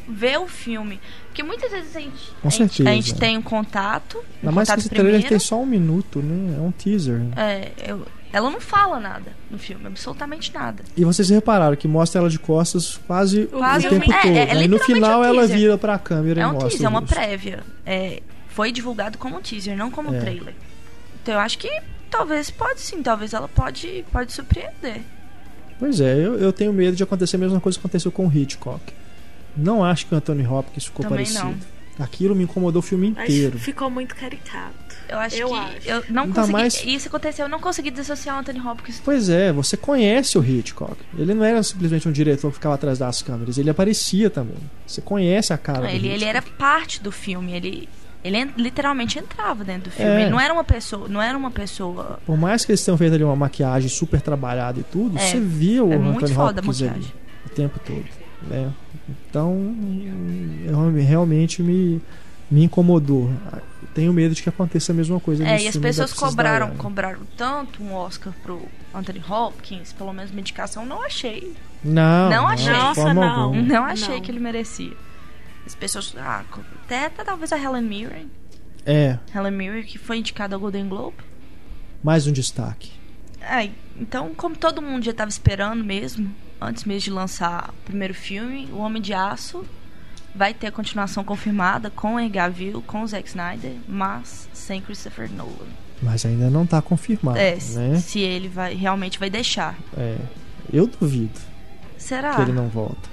ver o filme, porque muitas vezes a gente, Com a gente, tem um contato, um Ainda mais que contato esse trailer primeiro. tem só um minuto, né? É um teaser. É, eu- ela não fala nada no filme, absolutamente nada. E vocês repararam que mostra ela de costas quase, Quase o tempo um- é, todo. é, Aí no final um ela vira pra câmera É e um mostra. teaser, é uma prévia. É, foi divulgado como um teaser, não como um É. trailer. Então eu acho que talvez pode sim, talvez ela pode, pode surpreender. Pois é, eu, eu tenho medo de acontecer a mesma coisa que aconteceu com o Hitchcock. Não acho que o Anthony Hopkins ficou Também parecido. Aquilo me incomodou o filme Acho inteiro. que ficou muito caricato. Eu acho Eu que acho. eu não Ainda consegui. mais- Isso aconteceu, eu não consegui desassociar o Anthony Hopkins. Pois é, você conhece o Hitchcock. Ele não era simplesmente um diretor que ficava atrás das câmeras, ele aparecia também. Você conhece a cara do Ele, ele Hitchcock. era parte do filme, ele ele en- literalmente entrava dentro do filme. É. Ele não era uma pessoa, não era uma pessoa. Por mais que eles tenham feito ali uma maquiagem super trabalhada e tudo, É, você via o é muito Anthony foda a Hopkins ali o tempo todo. Né? Então, eu- realmente me, me incomodou. Tenho medo de que aconteça a mesma coisa É, e as pessoas cobraram, cobraram tanto um Oscar pro Anthony Hopkins, pelo menos uma indicação, não achei. Não, Não achei. Nossa, não. alguma. Não achei Não. que ele merecia. As pessoas. Ah, até, até talvez a Helen Mirren. É, Helen Mirren, que foi indicada ao Golden Globe. mais um destaque. É, então, como todo mundo já estava esperando mesmo, antes mesmo de lançar o primeiro filme, O Homem de Aço vai ter a continuação confirmada com o Henry Cavill, com o Zack Snyder, mas sem Christopher Nolan. Mas ainda não está confirmado, é, né? se ele vai realmente vai deixar. É, eu duvido Será? que ele não volta.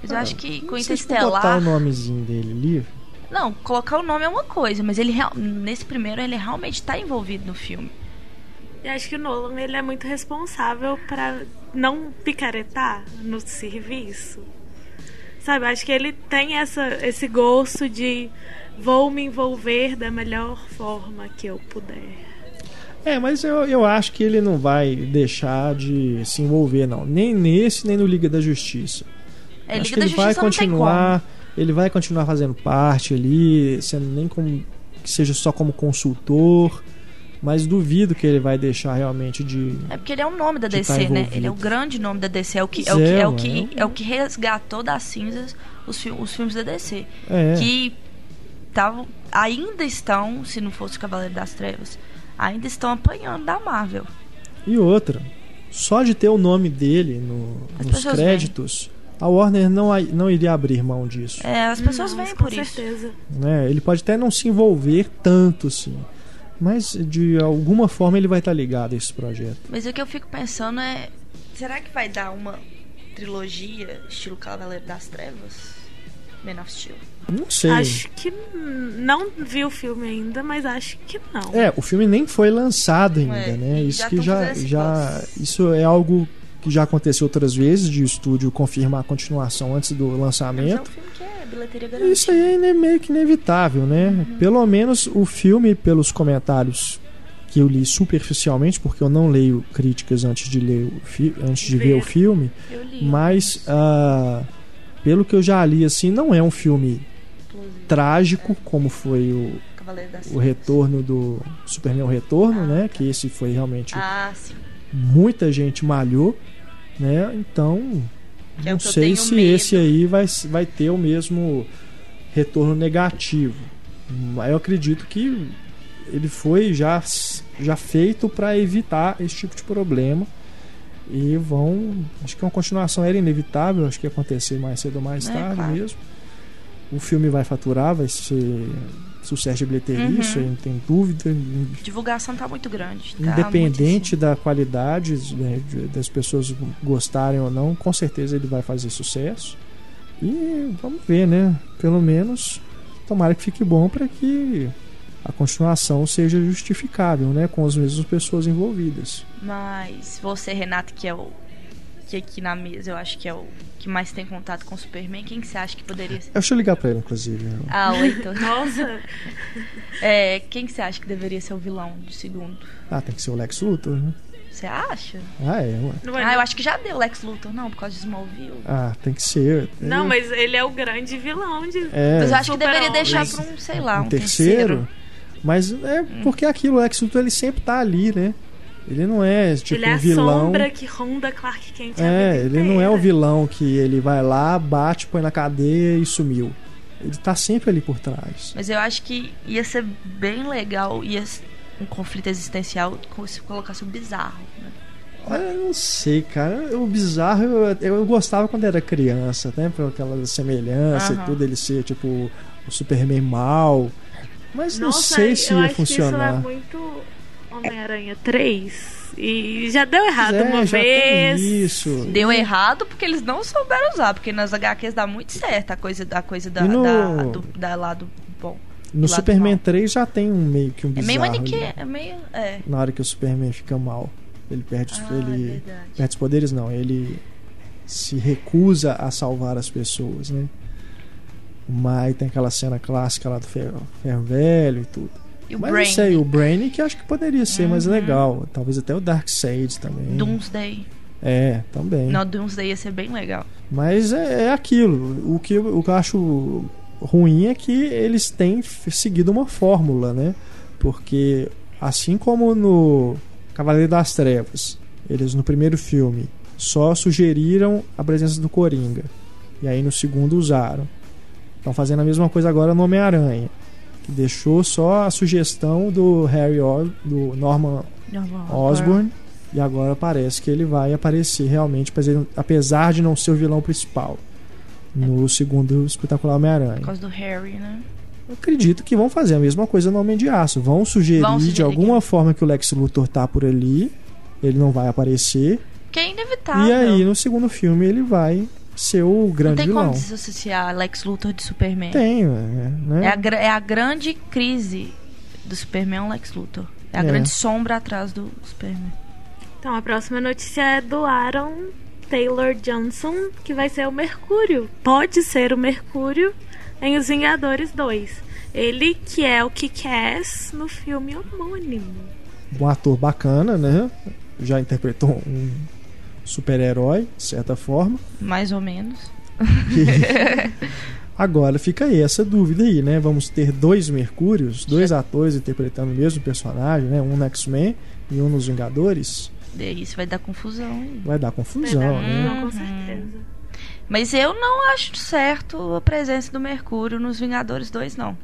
Mas eu acho que com for botar Interstellar. o nomezinho dele ali, Não, colocar o nome é uma coisa, mas ele nesse primeiro ele realmente está envolvido no filme. E acho que o Nolan ele é muito responsável pra não picaretar no serviço. Sabe, acho que ele tem essa, esse gosto de vou me envolver da melhor forma que eu puder. É, mas eu, eu acho que ele não vai deixar de se envolver, não. Nem nesse, nem no Liga da Justiça. É, acho Liga que da ele vai Justiça continuar. Ele vai continuar fazendo parte ali, sendo nem como. que seja só como consultor. Mas duvido que ele vai deixar realmente de. É porque ele é o nome da DC, tá né? Ele é o grande nome da DC. É o que, é o que, é, o que, é é o que resgatou das cinzas os, fi- os filmes da DC. É. Que tavam, ainda estão, se não fosse o Cavaleiro das Trevas, ainda estão apanhando da Marvel. E outra, só de ter o nome dele no- nos créditos, a Warner não, não iria abrir mão disso. É, as pessoas Não, vêm com por isso. certeza. né? Ele pode até não se envolver tanto, sim. Mas de alguma forma ele vai estar ligado a esse projeto. Mas o que eu fico pensando é: será que vai dar uma trilogia estilo Cavaleiro das Trevas? Man of Steel. Não sei. Acho que não vi o filme ainda, mas acho que não. É, o filme nem foi lançado ainda, É, né? Isso já que já, já isso é algo que já aconteceu outras vezes de o estúdio confirmar a continuação antes do Mas é um lançamento. é. Isso aí é meio que inevitável, né? Uhum. Pelo menos o filme, pelos comentários que eu li superficialmente, porque eu não leio críticas antes de ler antes de ver Ver. o filme, mas ah, pelo que eu já li assim, não é um filme trágico como foi o, o retorno do Superman o Retorno, Ah, né? tá. Que esse foi realmente Ah, muita gente malhou, né? Então, é não sei se medo. esse aí vai, vai ter o mesmo retorno negativo. Mas eu acredito que ele foi já, já feito para evitar esse tipo de problema. E vão. Acho que uma continuação era inevitável, acho que ia acontecer mais cedo ou mais É, tarde claro. mesmo. O filme vai faturar, vai ser sucesso de bilheteria, Uhum. isso aí não tem dúvida. Divulgação tá muito grande. Tá Independente da qualidade né, das pessoas gostarem ou não, com certeza ele vai fazer sucesso. E vamos ver, né? Pelo menos tomara que fique bom para que a continuação seja justificável, né? Com as mesmas pessoas envolvidas. Mas você, Renato, que é o. Que aqui na mesa eu acho que é o que mais tem contato com o Superman, quem que você acha que poderia ser? Deixa eu ligar para ele, inclusive. Ah, oito. *laughs* Nossa, É, quem que você acha que deveria ser o vilão de segundo? Ah, tem que ser o Lex Luthor, né? Você acha? Ah, é. ué. é Ah, eu acho que já deu Lex Luthor, não, por causa de Smallville. Ah, tem que ser. não, mas ele é o grande vilão de. É, Mas eu acho que deveria deixar pra um, sei lá, um, um terceiro. Mas é Hum. porque aquilo, o Lex Luthor, ele sempre tá ali, né? Ele não é tipo ele é um a vilão. sombra que ronda Clark Kent. a É, vida ele não é o vilão que ele vai lá, bate, põe na cadeia e sumiu. Ele tá sempre ali por trás. Mas eu acho que ia ser bem legal, ia um conflito existencial com- se colocasse o bizarro. Né? Olha, eu não sei, cara. O bizarro, eu, eu gostava quando era criança, né? Por aquela semelhança Aham. e tudo, ele ser tipo o Superman mal. Mas não Nossa, sei se eu ia acho funcionar. Que isso é muito Homem-Aranha 3. E já deu errado É, uma já vez. tem isso. Deu errado porque eles não souberam usar, porque nas HQs dá muito certo a coisa, a coisa da, no- da, do, da lado bom. No lado Superman mal. 3 já tem um meio que um É bizarro. meio ali, maniquê, né? é meio. É. Na hora que o Superman fica mal. Ele perde, os- Ah, é ele verdade. perde os poderes, não. Ele se recusa a salvar as pessoas, né? Mas tem aquela cena clássica lá do Ferro, Ferro Velho e tudo. E o Mas Brain, não sei, o Brainy que acho que poderia ser mais Uhum. legal. Talvez até o Darkseid também. Doomsday. É, também. Não, Doomsday ia ser bem legal. Mas é, é aquilo. O que, eu- o que eu acho ruim é que eles têm seguido uma fórmula, né? Porque assim como no Cavaleiro das Trevas, eles no primeiro filme só sugeriram a presença do Coringa. E aí no segundo usaram. Estão fazendo a mesma coisa agora no Homem-Aranha. Que deixou só a sugestão do Harry Os do Norman Osborn. E agora parece que ele vai aparecer realmente, apesar de não ser o vilão principal. No segundo espetacular Homem-Aranha. Por causa do Harry, né? Eu acredito que vão fazer a mesma coisa no Homem de Aço. Vão sugerir, Vão de sugerir alguma forma que o Lex Luthor tá por ali. Ele não vai aparecer. Que é inevitável. E aí, no segundo filme, ele vai ser o Não grande tem vilão. como desassociar Lex Luthor de Superman. Tem, é, né? É a, é a grande crise do Superman Lex Luthor. É a É. grande sombra atrás do Superman. Então, a próxima notícia é do Aaron Taylor Johnson, que vai ser o Mercúrio. Pode ser o Mercúrio em Os Vingadores 2. Ele que é o Kick-Ass no filme homônimo. Um ator bacana, né? Já interpretou um super-herói, de certa forma. Mais ou menos. *laughs* Agora fica aí essa dúvida aí, né? Vamos ter dois Mercúrios, dois atores interpretando o mesmo personagem, né? Um no X-Men e um nos Vingadores. Daí Isso vai dar confusão. aí. Vai dar confusão, Vai dar né? confusão, com Uhum. certeza. Mas eu não acho certo a presença do Mercúrio nos Vingadores 2, não.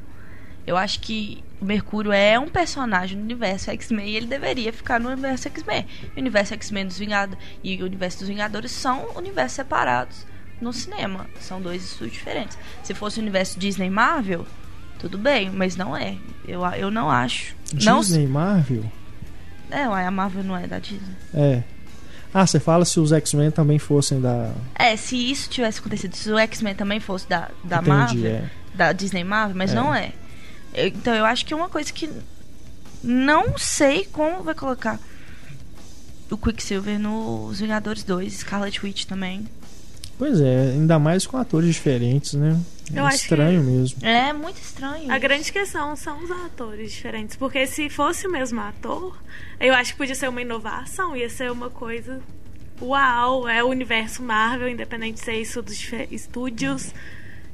Eu acho que o Mercúrio é um personagem no universo X-Men e ele deveria ficar no universo X-Men. O universo X-Men dos Vingadores e o universo dos Vingadores são universos separados no cinema. São dois estudos diferentes. Se fosse o universo Disney Marvel, tudo bem, mas não é. Eu, eu não acho. Não, Disney, Marvel? é, a Marvel não é da Disney. É. Ah, você fala se os X-Men também fossem da. É, se isso tivesse acontecido, se o X-Men também fosse da, da Entendi, Marvel, é. da Disney Marvel, mas É. não é. Eu- então eu acho que é uma coisa que não sei como vai colocar o Quicksilver nos Vingadores 2, Scarlet Witch também. Pois é, ainda mais com atores diferentes, né? Eu é acho estranho mesmo. É muito estranho. A isso. grande questão são os atores diferentes. Porque se fosse o mesmo ator, eu acho que podia ser uma inovação, ia ser uma coisa. Uau, é o universo Marvel, independente de ser estudos, dife- estúdios Não,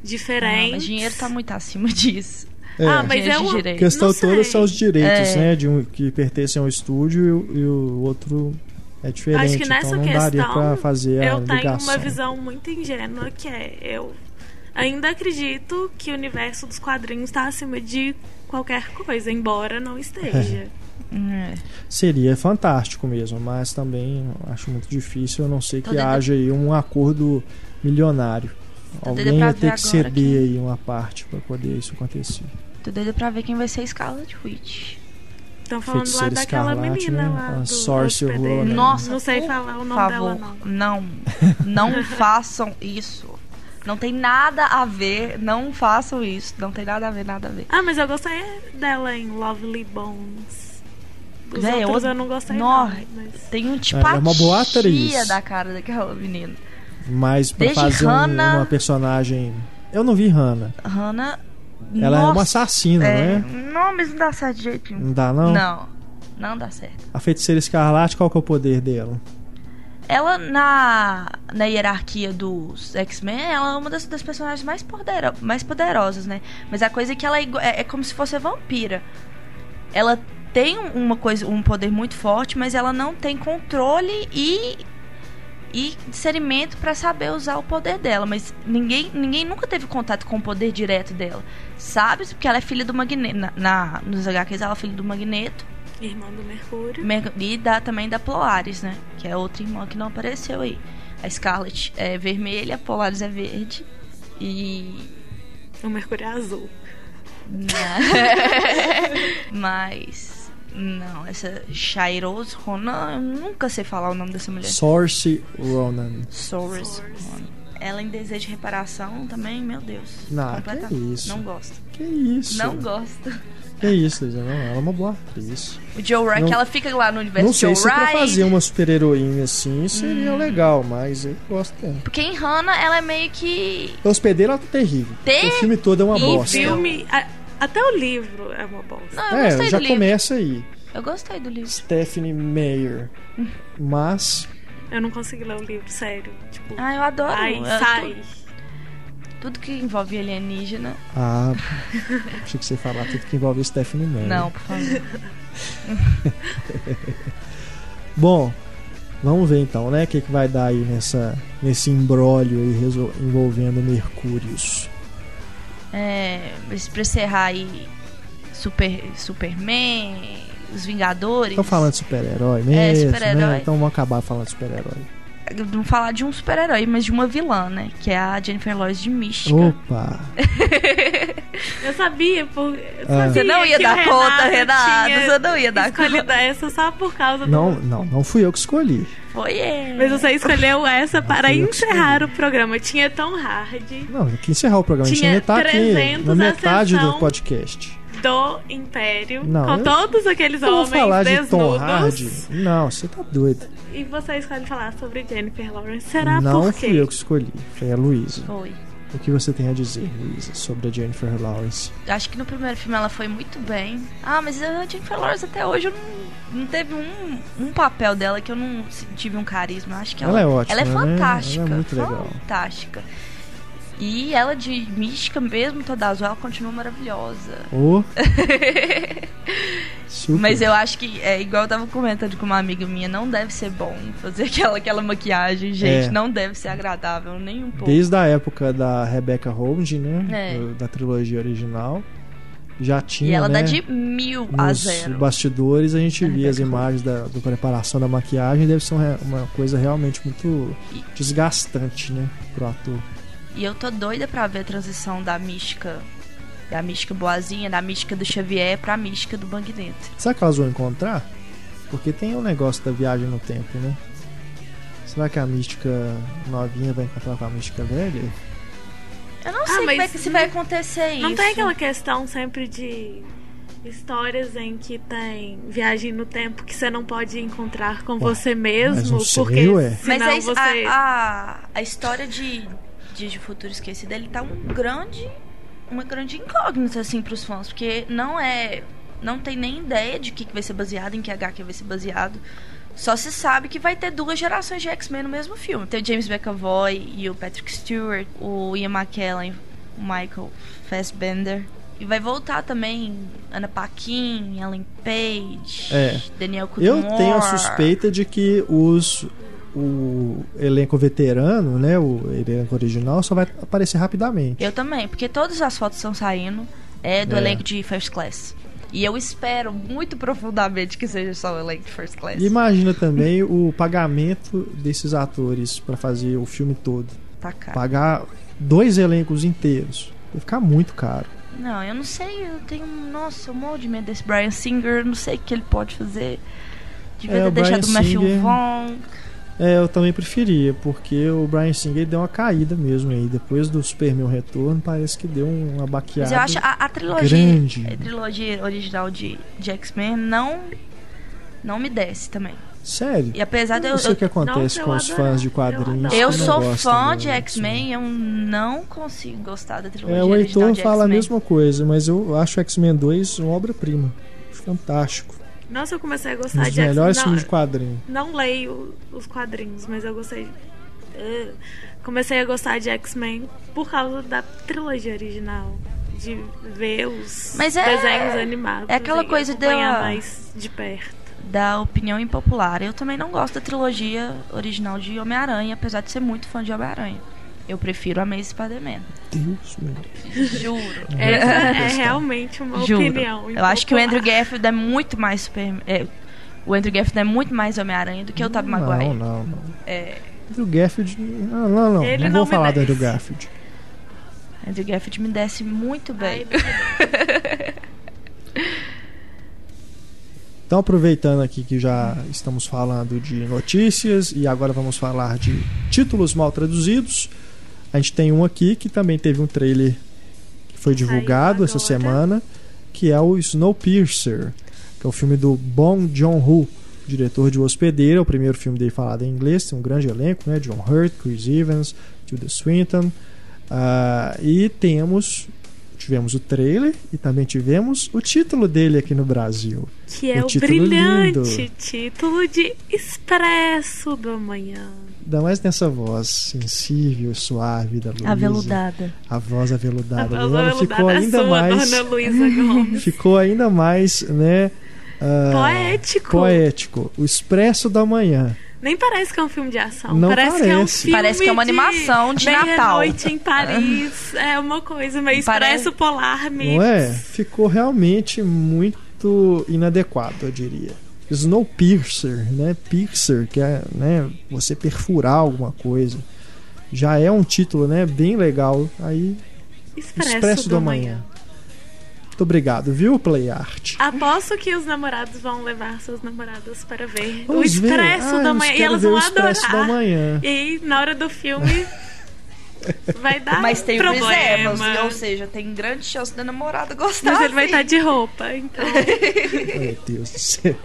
diferentes. mas dinheiro tá muito acima *laughs* disso. É. Ah, mas é uma. questão toda são os direitos, É. né? De um, que pertencem ao estúdio e, o- e o outro é diferente. Acho que nessa então não daria questão, pra fazer a eu tenho ligação. uma visão muito ingênua que é eu ainda acredito que o universo dos quadrinhos está acima de qualquer coisa, embora não esteja. É. Seria fantástico mesmo, mas também acho muito difícil, a não ser que haja aí um acordo milionário. Tô Alguém ia ter que ceder que- aí uma parte pra poder isso acontecer. Tô doida pra ver quem vai ser Scarlet Witch. Estão falando lá daquela Escarlate, menina né? lá. A do. Ronan. Nossa, Não sei falar o nome favor, dela, não. não. Não *laughs* façam isso. Não tem nada a ver, não façam isso. Não tem nada a ver, nada a ver. Ah, mas eu gostei dela em Lovely Bones. Os Véi, outros eu- eu não gostei não, mas... Tem um tipo é uma boa atriz. da cara daquela menina. Mas pra Desde fazer um- Hannah- uma personagem. Eu não vi Hannah. Hannah. Ela é uma nossa, assassina, é, né? Não, mas não dá certo de jeito nenhum. Não dá, não? Não, não dá certo. A feiticeira escarlate, qual que é o poder dela? Ela, na, na hierarquia dos X-Men, ela é uma das, das personagens mais, podero, mais poderosas, né? Mas a coisa é que ela é, é, é como se fosse vampira. Ela tem um- uma coisa, um poder muito forte, mas ela não tem controle e, e discernimento pra saber usar o poder dela. Mas ninguém, ninguém nunca teve contato com o poder direto dela. Sabe? Porque ela é filha do Magneto. Na, na- nos HQs, ela é filha do Magneto. Irmã do Mercúrio. Mer- E da, também da Polaris, né? Que é outra irmã que não apareceu aí. A Scarlet é vermelha, a Polaris é verde. E. O Mercúrio é azul. *laughs* Mas. Não, essa Shairos Ronan, eu nunca sei falar o nome dessa mulher. Sorce Ronan. Soros Ronan. Ela em desejo de reparação também, meu Deus. Não, Completa- que isso. Não gosto. Que isso? Não gosto. Que isso, Luísa? Não, ela é uma boa atriz. O Joe Wright, Não- ela fica lá no universo Não sei Joe se pra fazer uma super-heroína assim seria Hum. legal, mas eu gosto dela. Porque em Hannah, ela é meio que. Hospedeira ela tá terrível. Ter- O filme todo é uma E O bosta. filme... a- até o livro é uma bosta. Não, eu É, gostei já do livro. começa aí. Eu gostei do livro. Stephanie Meyer. Mas Eu não consegui ler o livro, sério. Tipo, Ah, eu adoro. ai, Eu- sai. Tudo, tudo que envolve alienígena. Ah, achei que você ia falar tudo que envolve Stephanie Meyer. Não, por favor. *laughs* Bom, vamos ver então, né? O que, que vai dar aí nessa, nesse imbróglio aí envolvendo Mercúrios. É, mas pra encerrar aí, Super, Superman, Os Vingadores. Estão falando de super-herói mesmo, super-herói. né? Então vamos acabar falando de super-herói. Não falar de um super-herói, mas de uma vilã, né? Que é a Jennifer Lawrence de Mística. Opa! *laughs* Eu sabia, por... eu Ah. Você não ia dar conta, Renato. Você não ia dar conta. essa só por causa Não, do... não, não fui eu que escolhi. Foi ele. Mas você escolheu essa para eu encerrar o programa. Tinha Tom Hardy Não, tem que encerrar o programa. a gente Tinha ainda tá aqui 300 na metade do podcast. do Império, Não, com eu- todos aqueles Eu vou homens falar de Tom desnudos. Hardy. Não, você tá doido. E você escolhe falar sobre Jennifer Lawrence. Será não por quê? fui eu que escolhi. Foi a Luísa. Foi. O que você tem a dizer, Luísa, sobre a Jennifer Lawrence? Acho que no primeiro filme ela foi muito bem. Ah, mas a Jennifer Lawrence até hoje eu não, não teve um, um papel dela que eu não tive um carisma. Acho que ela, Ela é ótima, Ela é né? fantástica. Ela é muito legal. Fantástica. E ela de mística mesmo, toda azul, ela continua maravilhosa. *laughs* Super. Mas eu acho que, é igual eu tava comentando com uma amiga minha, não deve ser bom fazer aquela, aquela maquiagem, gente. É. Não deve ser agradável, nem um pouco. Desde a época da Rebecca Holmes, né? É. Da trilogia original. Já tinha. E ela né? dá de mil a Nos zero. bastidores a gente Da via as imagens da, da preparação da maquiagem. Deve ser uma, uma coisa realmente muito E- desgastante, né? Pro ator. E eu tô doida pra ver a transição da mística. Da mística boazinha, da mística do Xavier pra mística do Magneto. Será que elas vão encontrar? Porque tem o negócio da viagem no tempo, né? Será que a mística novinha vai encontrar com a mística velha? Eu não sei como é mas que se vai acontecer isso. Não tem aquela questão sempre de histórias em que tem viagem no tempo que você não pode encontrar com você mesmo, não sei, porque ué. Mas senão é isso- você a, a, a história de Dia de Futuro Esquecido, ele tá um grande. Uma grande incógnita, assim, pros fãs. Porque não é. Não tem nem ideia de que, que vai ser baseado, em que HQ vai ser baseado. Só se sabe que vai ter duas gerações de X-Men no mesmo filme. Tem o James McAvoy e o Patrick Stewart, o Ian McKellen, o Michael Fassbender. E vai voltar também Ana Paquin, Ellen Page, É. Daniel Eu Cudmore. tenho a suspeita de que os o elenco veterano, né, o elenco original só vai aparecer rapidamente. Eu também, porque todas as fotos estão saindo é do É. elenco de First Class. E eu espero muito profundamente que seja só o elenco de First Class. Imagina também o pagamento desses atores pra fazer o filme todo. Tá caro. Pagar dois elencos inteiros. Vai ficar muito caro. Não, eu não sei, eu tenho. Nossa, eu morro de medo desse Brian Singer, não sei o que ele pode fazer. Devia É, ter deixado o Matthew Singer- Vaughn. É, eu também preferia, porque o Brian Singer deu uma caída mesmo aí. Depois do Superman Retorno, parece que deu uma baqueada. Mas eu acho a, a trilogia. grande. A trilogia original de, de X-Men não. Não me desce também. Sério? E apesar de Eu não sei o que acontece Não, com os fãs de quadrinhos. Eu sou fã de X-Men, eu não consigo gostar da trilogia É, o Heitor fala a mesma coisa, mas eu acho X-Men 2 uma obra-prima. Fantástico. Nossa, eu comecei a Um gostar dos de melhores X-Men. filmes de Não, quadrinho. não leio os quadrinhos, mas eu gostei. Eh, comecei a gostar de X-Men por causa da trilogia original. De ver os Mas é- desenhos animados. é aquela e coisa de acompanhar uma- mais de perto. Da opinião impopular. Eu também não gosto da trilogia original de Homem-Aranha, apesar de ser muito fã de Homem-Aranha. Eu prefiro a Maze Spider-Man. Deus meu. Juro. Essa é questão. realmente uma Juro. opinião. Eu acho que o Andrew. Garfield é muito mais super. é, o Andrew Garfield é muito mais Homem-Aranha do que o Tobey Maguire. Não, não, não. É, Andrew Garfield. Não, não, não. Ele não não vou me falar do. Andrew Garfield. Andrew Garfield me desce muito bem. Ai, Então, aproveitando aqui que já estamos falando de notícias e agora vamos falar de títulos mal traduzidos. A gente tem um aqui que também teve um trailer que foi divulgado essa semana, que é o Snowpiercer, que é o filme do Bong Joon-ho, diretor de O Hospedeiro, é o primeiro filme dele falado em inglês, tem um grande elenco, né? John Hurt, Chris Evans, Tilda Swinton. Ah, e temos tivemos o trailer e também tivemos o título dele aqui no Brasil. Que é O o, título brilhante lindo. título de Expresso do Amanhã. Ainda mais nessa voz sensível, suave da Luísa. Aveludada. A voz aveludada. A dela voz ficou aveludada ainda sua, mais. Dona Luísa Gomes. *laughs* Ficou ainda mais, né? ah, Poético. Poético. O Expresso da Manhã. Nem parece que é um filme de ação. Não parece, que é um parece. filme Parece que é uma animação de Natal. Noite em Paris. é uma coisa meio Parece- expresso polar mix. Não é? Ficou realmente muito inadequado, eu diria. Snowpiercer, né? Piercer, que é né, você perfurar alguma coisa. Já é um título, né? Bem legal. Aí, Expresso, Expresso do, da Amanhã. Manhã. Muito obrigado, viu, Play Art? Aposto que os namorados vão levar suas namoradas para ver o Vamos ver. Expresso Ah, da Manhã. E elas ver vão o Expresso da adorar. Manhã. E na hora do filme, *laughs* vai dar Mas tem o Chris problema. Evans, ou seja, tem grande chance da namorada gostar. Mas ele vai sim. estar de roupa, então. *laughs* Meu Deus do céu.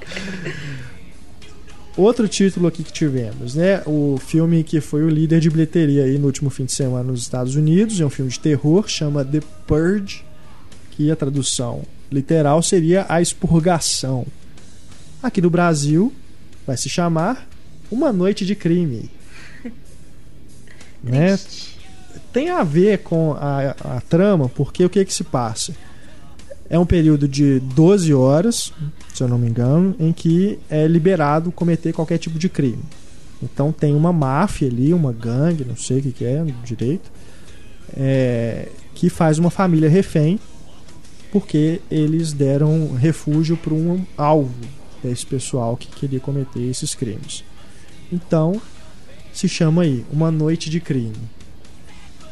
Outro título aqui que tivemos, né? O filme que foi o líder de bilheteria aí no último fim de semana nos Estados Unidos. É um filme de terror, chama The Purge, que a tradução literal seria A Expurgação. Aqui no Brasil vai se chamar Uma Noite de Crime. *laughs* né? Tem a ver com a, a trama, porque o que que se passa? É um período de 12 horas, se eu não me engano, em que é liberado cometer qualquer tipo de crime. Então tem uma máfia ali, uma gangue, não sei o que, que é direito, é, que faz uma família refém porque eles deram refúgio para um alvo desse pessoal que queria cometer esses crimes. Então se chama aí Uma Noite de Crime.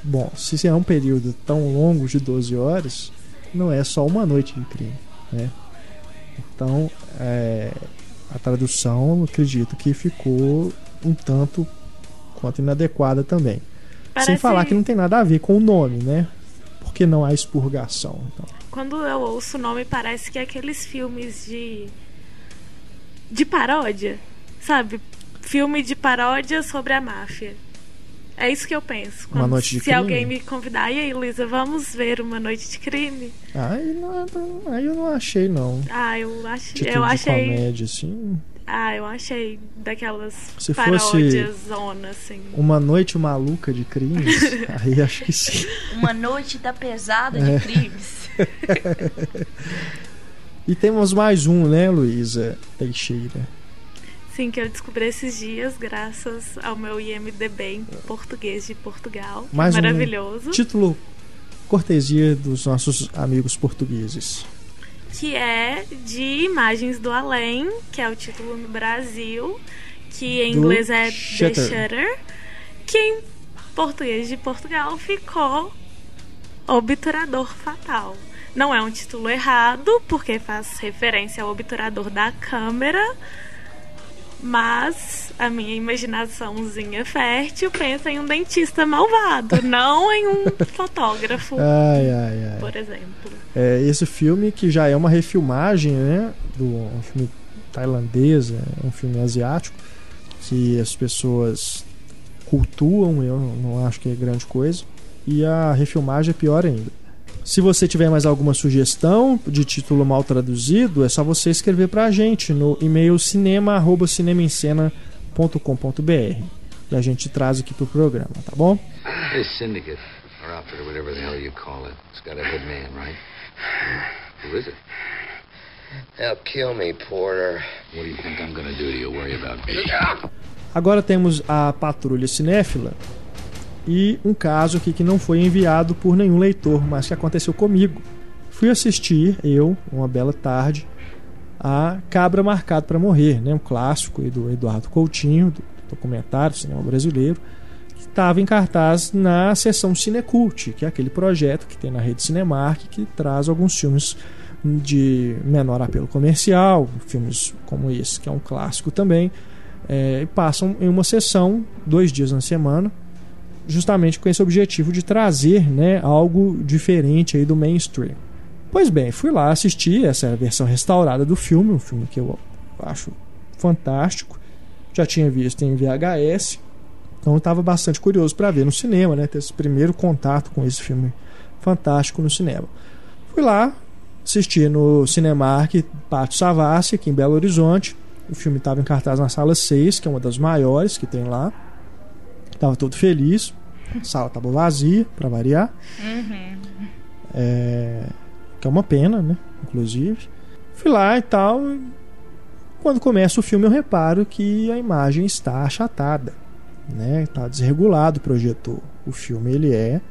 Bom, se é um período tão longo de 12 horas, não é só uma noite de crime, né? Então, é, a tradução, acredito que ficou um tanto quanto inadequada também. Parece- Sem falar que não tem nada a ver com o nome, né? Porque não há expurgação. Então. Quando eu ouço o nome, parece que é aqueles filmes de. de paródia. Sabe? Filme de paródia sobre a máfia. É isso que eu penso. Uma Quando- Noite de se Crime? alguém me convidar, e aí, Luísa, vamos ver uma noite de crime? Aí, não, aí eu não achei, não. Ah, eu, ach... Título eu de achei. comédia, assim. Ah, eu achei daquelas Se fosse- paródias zona, assim. Uma noite maluca de crimes, *laughs* aí acho que sim. Uma noite da pesada É. de crimes. *laughs* E temos mais um, né, Luísa Teixeira? Sim, que eu descobri esses dias, graças ao meu IMDB em português de Portugal. Mais um maravilhoso. Título cortesia dos nossos amigos portugueses. Que é de Imagens do Além, que é o título no Brasil, que em Do inglês é Shutter. The Shutter, que em português de Portugal ficou Obturador Fatal. Não é um título errado, porque faz referência ao obturador da câmera, mas a minha imaginaçãozinha fértil pensa em um dentista malvado, *laughs* não em um fotógrafo, Ai, ai, ai. por exemplo. É, esse filme que já é uma refilmagem, né? Do um filme tailandês, é um filme asiático, que as pessoas cultuam, eu não acho que é grande coisa. E a refilmagem é pior ainda. Se você tiver mais alguma sugestão de título mal traduzido, é só você escrever pra gente no e-mail cinema@cinemaencena.com.br e a gente traz aqui pro programa, tá bom? This syndicate, or outfit, or whatever the hell you call it, it's got a head man, right? Who is it? They'll kill me, Porter. What do you think I'm gonna do to you? Worry about me. Agora temos a Patrulha Cinéfila e um caso aqui que não foi enviado por nenhum leitor, mas que aconteceu comigo. Fui assistir, eu, uma bela tarde, a Cabra Marcado para Morrer, né? um clássico do Eduardo Coutinho, do documentário do cinema brasileiro, que estava em cartaz na sessão Cinecult, que é aquele projeto que tem na rede Cinemark que traz alguns filmes de menor apelo comercial, filmes como esse, que é um clássico também, é, e passam em uma sessão, dois dias na semana, justamente com esse objetivo de trazer né, algo diferente aí do mainstream. Pois bem, fui lá assistir essa versão restaurada do filme, um filme que eu acho fantástico. Já tinha visto em VHS, então estava bastante curioso para ver no cinema, né, ter esse primeiro contato com esse filme fantástico no cinema. Fui lá assistir no Cinemark Pátio Savassi, aqui em Belo Horizonte. O filme estava em cartaz na sala 6, que é uma das maiores que tem lá. Tava todo feliz. A sala estava vazia, para variar. É, que é uma pena, né? Inclusive. Fui lá e tal. Quando começa o filme, eu reparo que a imagem está achatada. Né? Está desregulado o projetor. O filme ele é.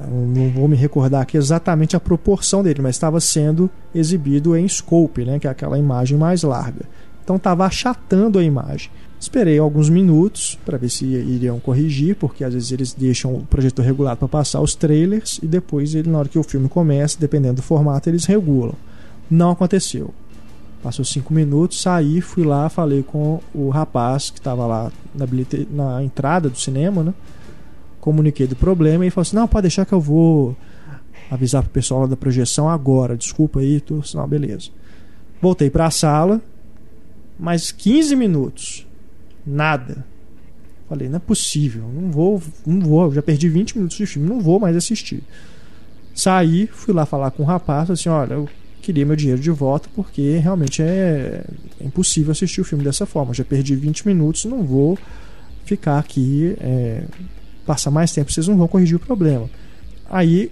Não vou me recordar aqui exatamente a proporção dele, mas estava sendo exibido em scope, né? que é aquela imagem mais larga. Então estava achatando a imagem. Esperei alguns minutos para ver se iriam corrigir, porque às vezes eles deixam o projetor regulado para passar os trailers e depois, ele, na hora que o filme começa, dependendo do formato, eles regulam. Não aconteceu. Passou cinco minutos, saí, fui lá, falei com o rapaz que estava lá na, bilhete- na entrada do cinema, né? Comuniquei do problema e falou assim: Não, pode deixar que eu vou avisar pro pessoal lá da projeção agora. Desculpa aí, tô... não, beleza. Voltei para a sala, mais 15 minutos, nada. Falei, não é possível, não vou, não vou, já perdi 20 minutos de filme, não vou mais assistir. Saí, fui lá falar com o rapaz, falei assim, olha, eu queria meu dinheiro de volta porque realmente é, é impossível assistir o filme dessa forma. Já perdi 20 minutos, não vou ficar aqui, é, passar mais tempo, vocês não vão corrigir o problema. Aí,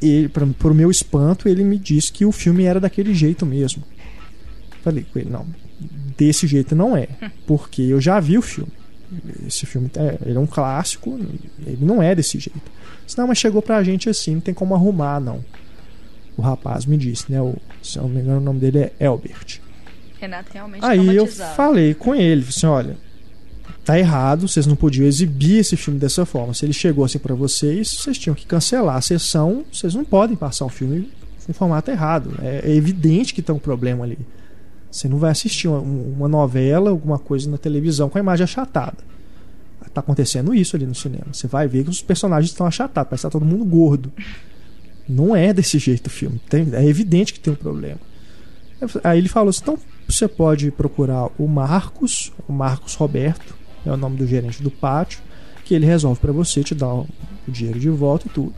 ele, para o meu espanto, ele me disse que o filme era daquele jeito mesmo. Falei com ele, não, desse jeito não é, porque eu já vi o filme. Esse filme é, ele é um clássico, ele não é desse jeito. Disse, Não, mas chegou pra gente assim, não tem como arrumar, não. O rapaz me disse, né? O, se eu não me engano, o nome dele é Elbert. Renato realmente Aí eu falei com ele, assim, olha, tá errado, vocês não podiam exibir esse filme dessa forma. Se ele chegou assim pra vocês, vocês tinham que cancelar a sessão, vocês não podem passar o filme em formato errado. É, é evidente que tem um problema ali. Você não vai assistir uma, uma novela, alguma coisa na televisão com a imagem achatada. tá acontecendo isso ali no cinema. Você vai ver que os personagens estão achatados, parece que tá todo mundo gordo. Não é desse jeito o filme. Tem, é evidente que tem um problema. Aí ele falou assim: então você pode procurar o Marcos, o Marcos Roberto, é o nome do gerente do pátio, que ele resolve para você, te dar o dinheiro de volta e tudo.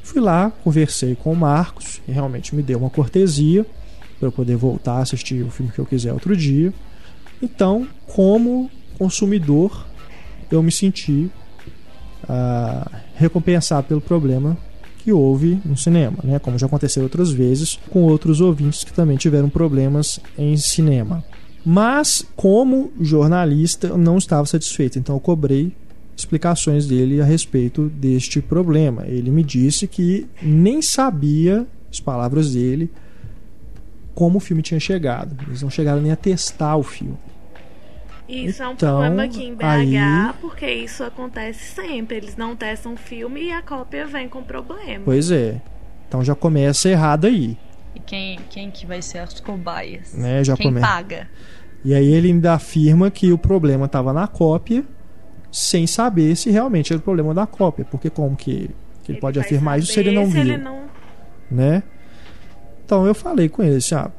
Fui lá, conversei com o Marcos, e realmente me deu uma cortesia para eu poder voltar a assistir o filme que eu quiser outro dia. Então, como consumidor, eu me senti ah, recompensado pelo problema que houve no cinema, né? como já aconteceu outras vezes com outros ouvintes que também tiveram problemas em cinema. Mas, como jornalista, eu não estava satisfeito, então eu cobrei explicações dele a respeito deste problema. Ele me disse que nem sabia, as palavras dele, como o filme tinha chegado. Eles não chegaram nem a testar o filme. Isso é um Então, problema aqui em BH, aí- porque isso acontece sempre. Eles não testam o filme e a cópia vem com problema. Pois é. Então já começa errado aí. E quem, quem que vai ser as cobaias? Né, já quem come- paga? E aí ele ainda afirma que o problema estava na cópia, sem saber se realmente era o problema da cópia. Porque como que, que ele, pode vai afirmar isso se ele não saber viu? se ele não- né? Então eu falei com ele assim, ah,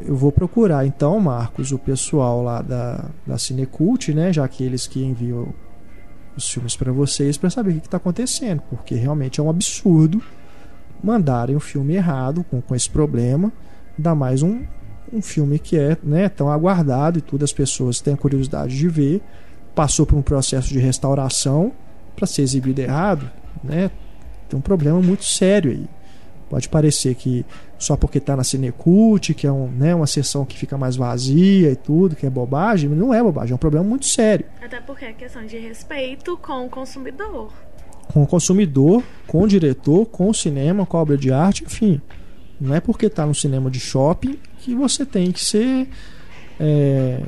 eu vou procurar então, Marcos, o pessoal lá da, da Cinecult, né? Já que eles que enviam os filmes para vocês para saber o que está acontecendo, porque realmente é um absurdo mandarem o filme errado com, com esse problema, ainda mais um, um filme que é né, tão aguardado e tudo, as pessoas têm a curiosidade de ver, passou por um processo de restauração para ser exibido errado, né? Tem um problema muito sério aí. Pode parecer que só porque está na Cinecult, que é um, né, uma sessão que fica mais vazia e tudo, que é bobagem, mas não é bobagem, é um problema muito sério. Até porque é questão de respeito com o consumidor. Com o consumidor, com o diretor, com o cinema, com a obra de arte, enfim. Não é porque está no cinema de shopping que você tem que ser. é,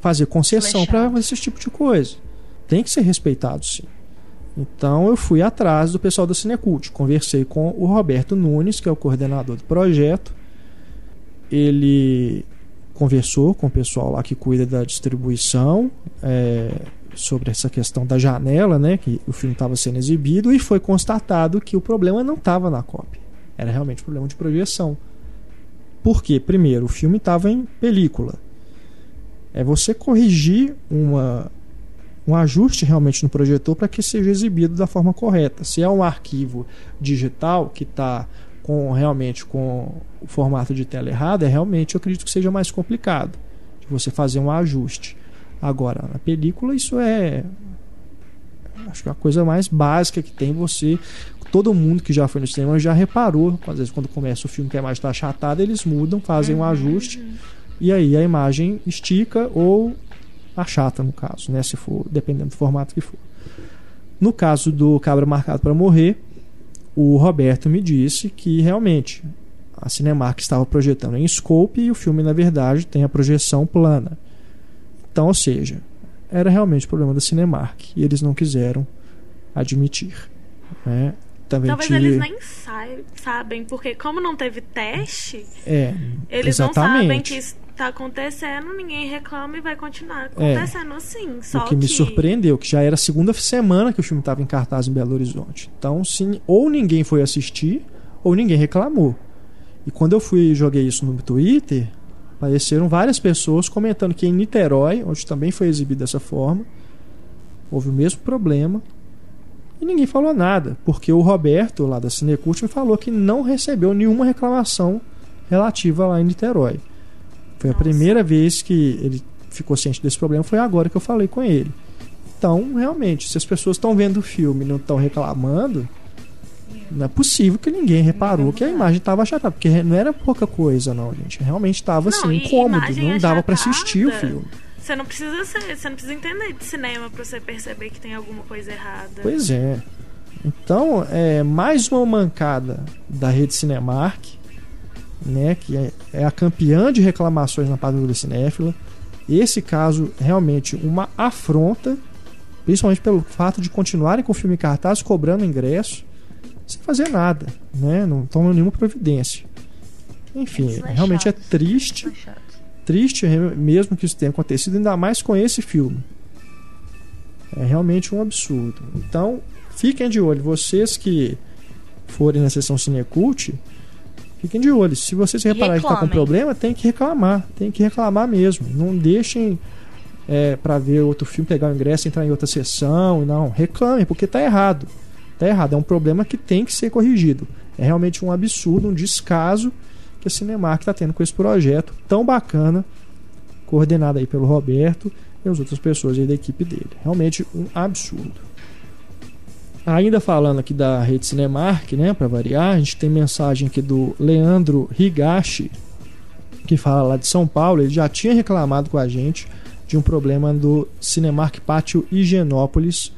fazer concessão para esse tipo de coisa. Tem que ser respeitado, sim. Então eu fui atrás do pessoal da Cinecult, conversei com o Roberto Nunes, que é o coordenador do projeto. Ele conversou com o pessoal lá que cuida da distribuição é, sobre essa questão da janela, né, que o filme estava sendo exibido e foi constatado que o problema não estava na cópia, era realmente problema de projeção. Por quê? Primeiro, o filme estava em película. É você corrigir uma, um ajuste realmente no projetor para que seja exibido da forma correta. Se é um arquivo digital que está com realmente com o formato de tela errado, é realmente eu acredito que seja mais complicado de você fazer um ajuste. Agora, na película isso é acho que é a coisa mais básica que tem você todo mundo que já foi no cinema já reparou, às vezes quando começa o filme que a imagem está achatada, eles mudam, fazem um ajuste e aí a imagem estica ou achata no caso, né, se for dependendo do formato que for. No caso do Cabra Marcado para Morrer, o Roberto me disse que realmente a Cinemark estava projetando em scope e o filme na verdade tem a projeção plana. Então, ou seja, era realmente problema da Cinemark e eles não quiseram admitir. Né? Também Talvez eles nem sai- sabem, porque como não teve teste, É, eles não sabem exatamente. que isso tá acontecendo, ninguém reclama e vai continuar É. acontecendo assim. Só O que me surpreendeu, que já era a segunda semana que o filme estava em cartaz em Belo Horizonte. Então, se, ou ninguém foi assistir, ou ninguém reclamou. E quando eu fui e joguei isso no Twitter, apareceram várias pessoas comentando que em Niterói, onde também foi exibido dessa forma, houve o mesmo problema. E ninguém falou nada, porque o Roberto, lá da Cinecult, me falou que não recebeu nenhuma reclamação relativa lá em Niterói. Foi a primeira vez que ele ficou ciente desse problema, foi agora que eu falei com ele. Então, realmente, se as pessoas estão vendo o filme e não estão reclamando, não é possível que ninguém reparou que a imagem estava achatada, porque não era pouca coisa, não, gente. Realmente estava assim, incômodo, não dava para assistir o filme. Você não precisa ser, você não precisa entender de cinema pra você perceber que tem alguma coisa errada. Pois é. Então, é mais uma mancada da rede Cinemark, né, que é, é a campeã de reclamações na Patrulha Cinéfila. Esse caso realmente uma afronta, principalmente pelo fato de continuarem com o filme em cartaz, cobrando ingresso, sem fazer nada, né, não tomam nenhuma providência. Enfim, realmente é triste, triste mesmo que isso tenha acontecido, ainda mais com esse filme. É realmente um absurdo. Então, fiquem de olho. Vocês que forem na sessão Cinecult, fiquem de olho. Se vocês repararem que está com problema, tem que reclamar. Tem que reclamar mesmo. Não deixem é, para ver outro filme, pegar o ingresso, entrar em outra sessão. Não, reclamem, porque tá errado. Tá errado. É um problema que tem que ser corrigido. É realmente um absurdo, um descaso que a Cinemark está tendo com esse projeto tão bacana, coordenado aí pelo Roberto e as outras pessoas aí da equipe dele. Realmente um absurdo. Ainda falando aqui da rede Cinemark, né, para variar, a gente tem mensagem aqui do Leandro Higashi, que fala lá de São Paulo, ele já tinha reclamado com a gente de um problema do Cinemark Pátio Higienópolis,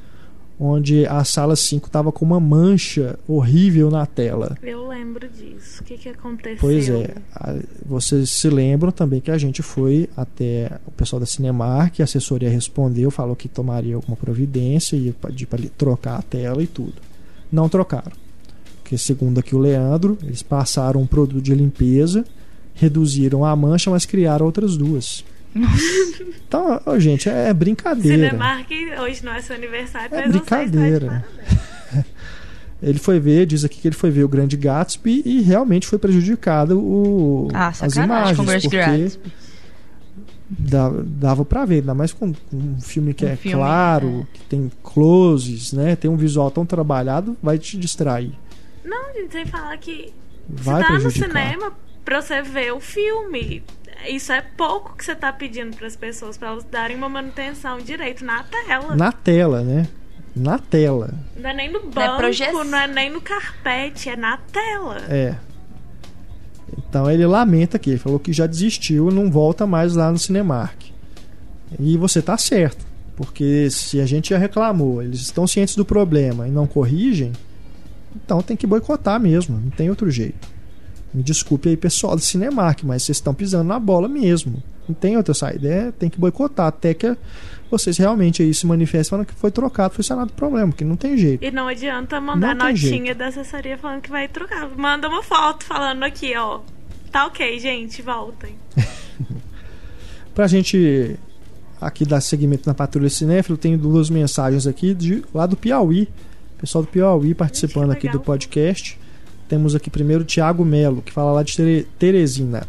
onde a sala 5 estava com uma mancha horrível na tela. Eu lembro disso. O que, que aconteceu? Pois é, a- vocês se lembram também que a gente foi até o pessoal da Cinemark, a assessoria respondeu, falou que tomaria alguma providência e ia pedir para trocar a tela e tudo. Não trocaram. Porque segundo aqui o Leandro, eles passaram um produto de limpeza, reduziram a mancha, mas criaram outras duas. Então, ó, gente, é brincadeira. Cinemark hoje não é seu aniversário, É mas de brincadeira. *laughs* Ele foi ver, diz aqui que ele foi ver o Grande Gatsby e realmente foi prejudicado o, Ah, as sacanagem imagens. com o Grande porque Gatsby. dava, dava pra ver, ainda mais com com um filme que Um é filme, claro, que tem closes, né? Tem um visual tão trabalhado, vai te distrair. Não, gente, sem falar que Vai você tá no prejudicar. cinema pra você ver o filme. Isso é pouco que você tá pedindo pras pessoas, pra elas darem uma manutenção direito na tela. Na tela, né? Na tela. Não é nem no é banco, não é nem no carpete, é na tela. É. Então ele lamenta aqui, ele falou que já desistiu, não volta mais lá no Cinemark. E você tá certo, porque se a gente já reclamou, eles estão cientes do problema e não corrigem, então tem que boicotar mesmo, não tem outro jeito. Me desculpe aí, pessoal do Cinemark, mas vocês estão pisando na bola mesmo. Não tem outra saída, é, tem que boicotar até que vocês realmente aí se manifestem falando que foi trocado, foi sanado o problema, porque não tem jeito. E não adianta mandar Não notinha da assessoria falando que vai trocar. Manda uma foto falando aqui, ó. Tá ok, gente, voltem. *laughs* Pra gente aqui dar seguimento na Patrulha Cinéfilo, tem duas mensagens aqui de lá do Piauí. Pessoal do Piauí participando que aqui do podcast. Temos aqui primeiro o Thiago Melo, que fala lá de Tere- Teresina.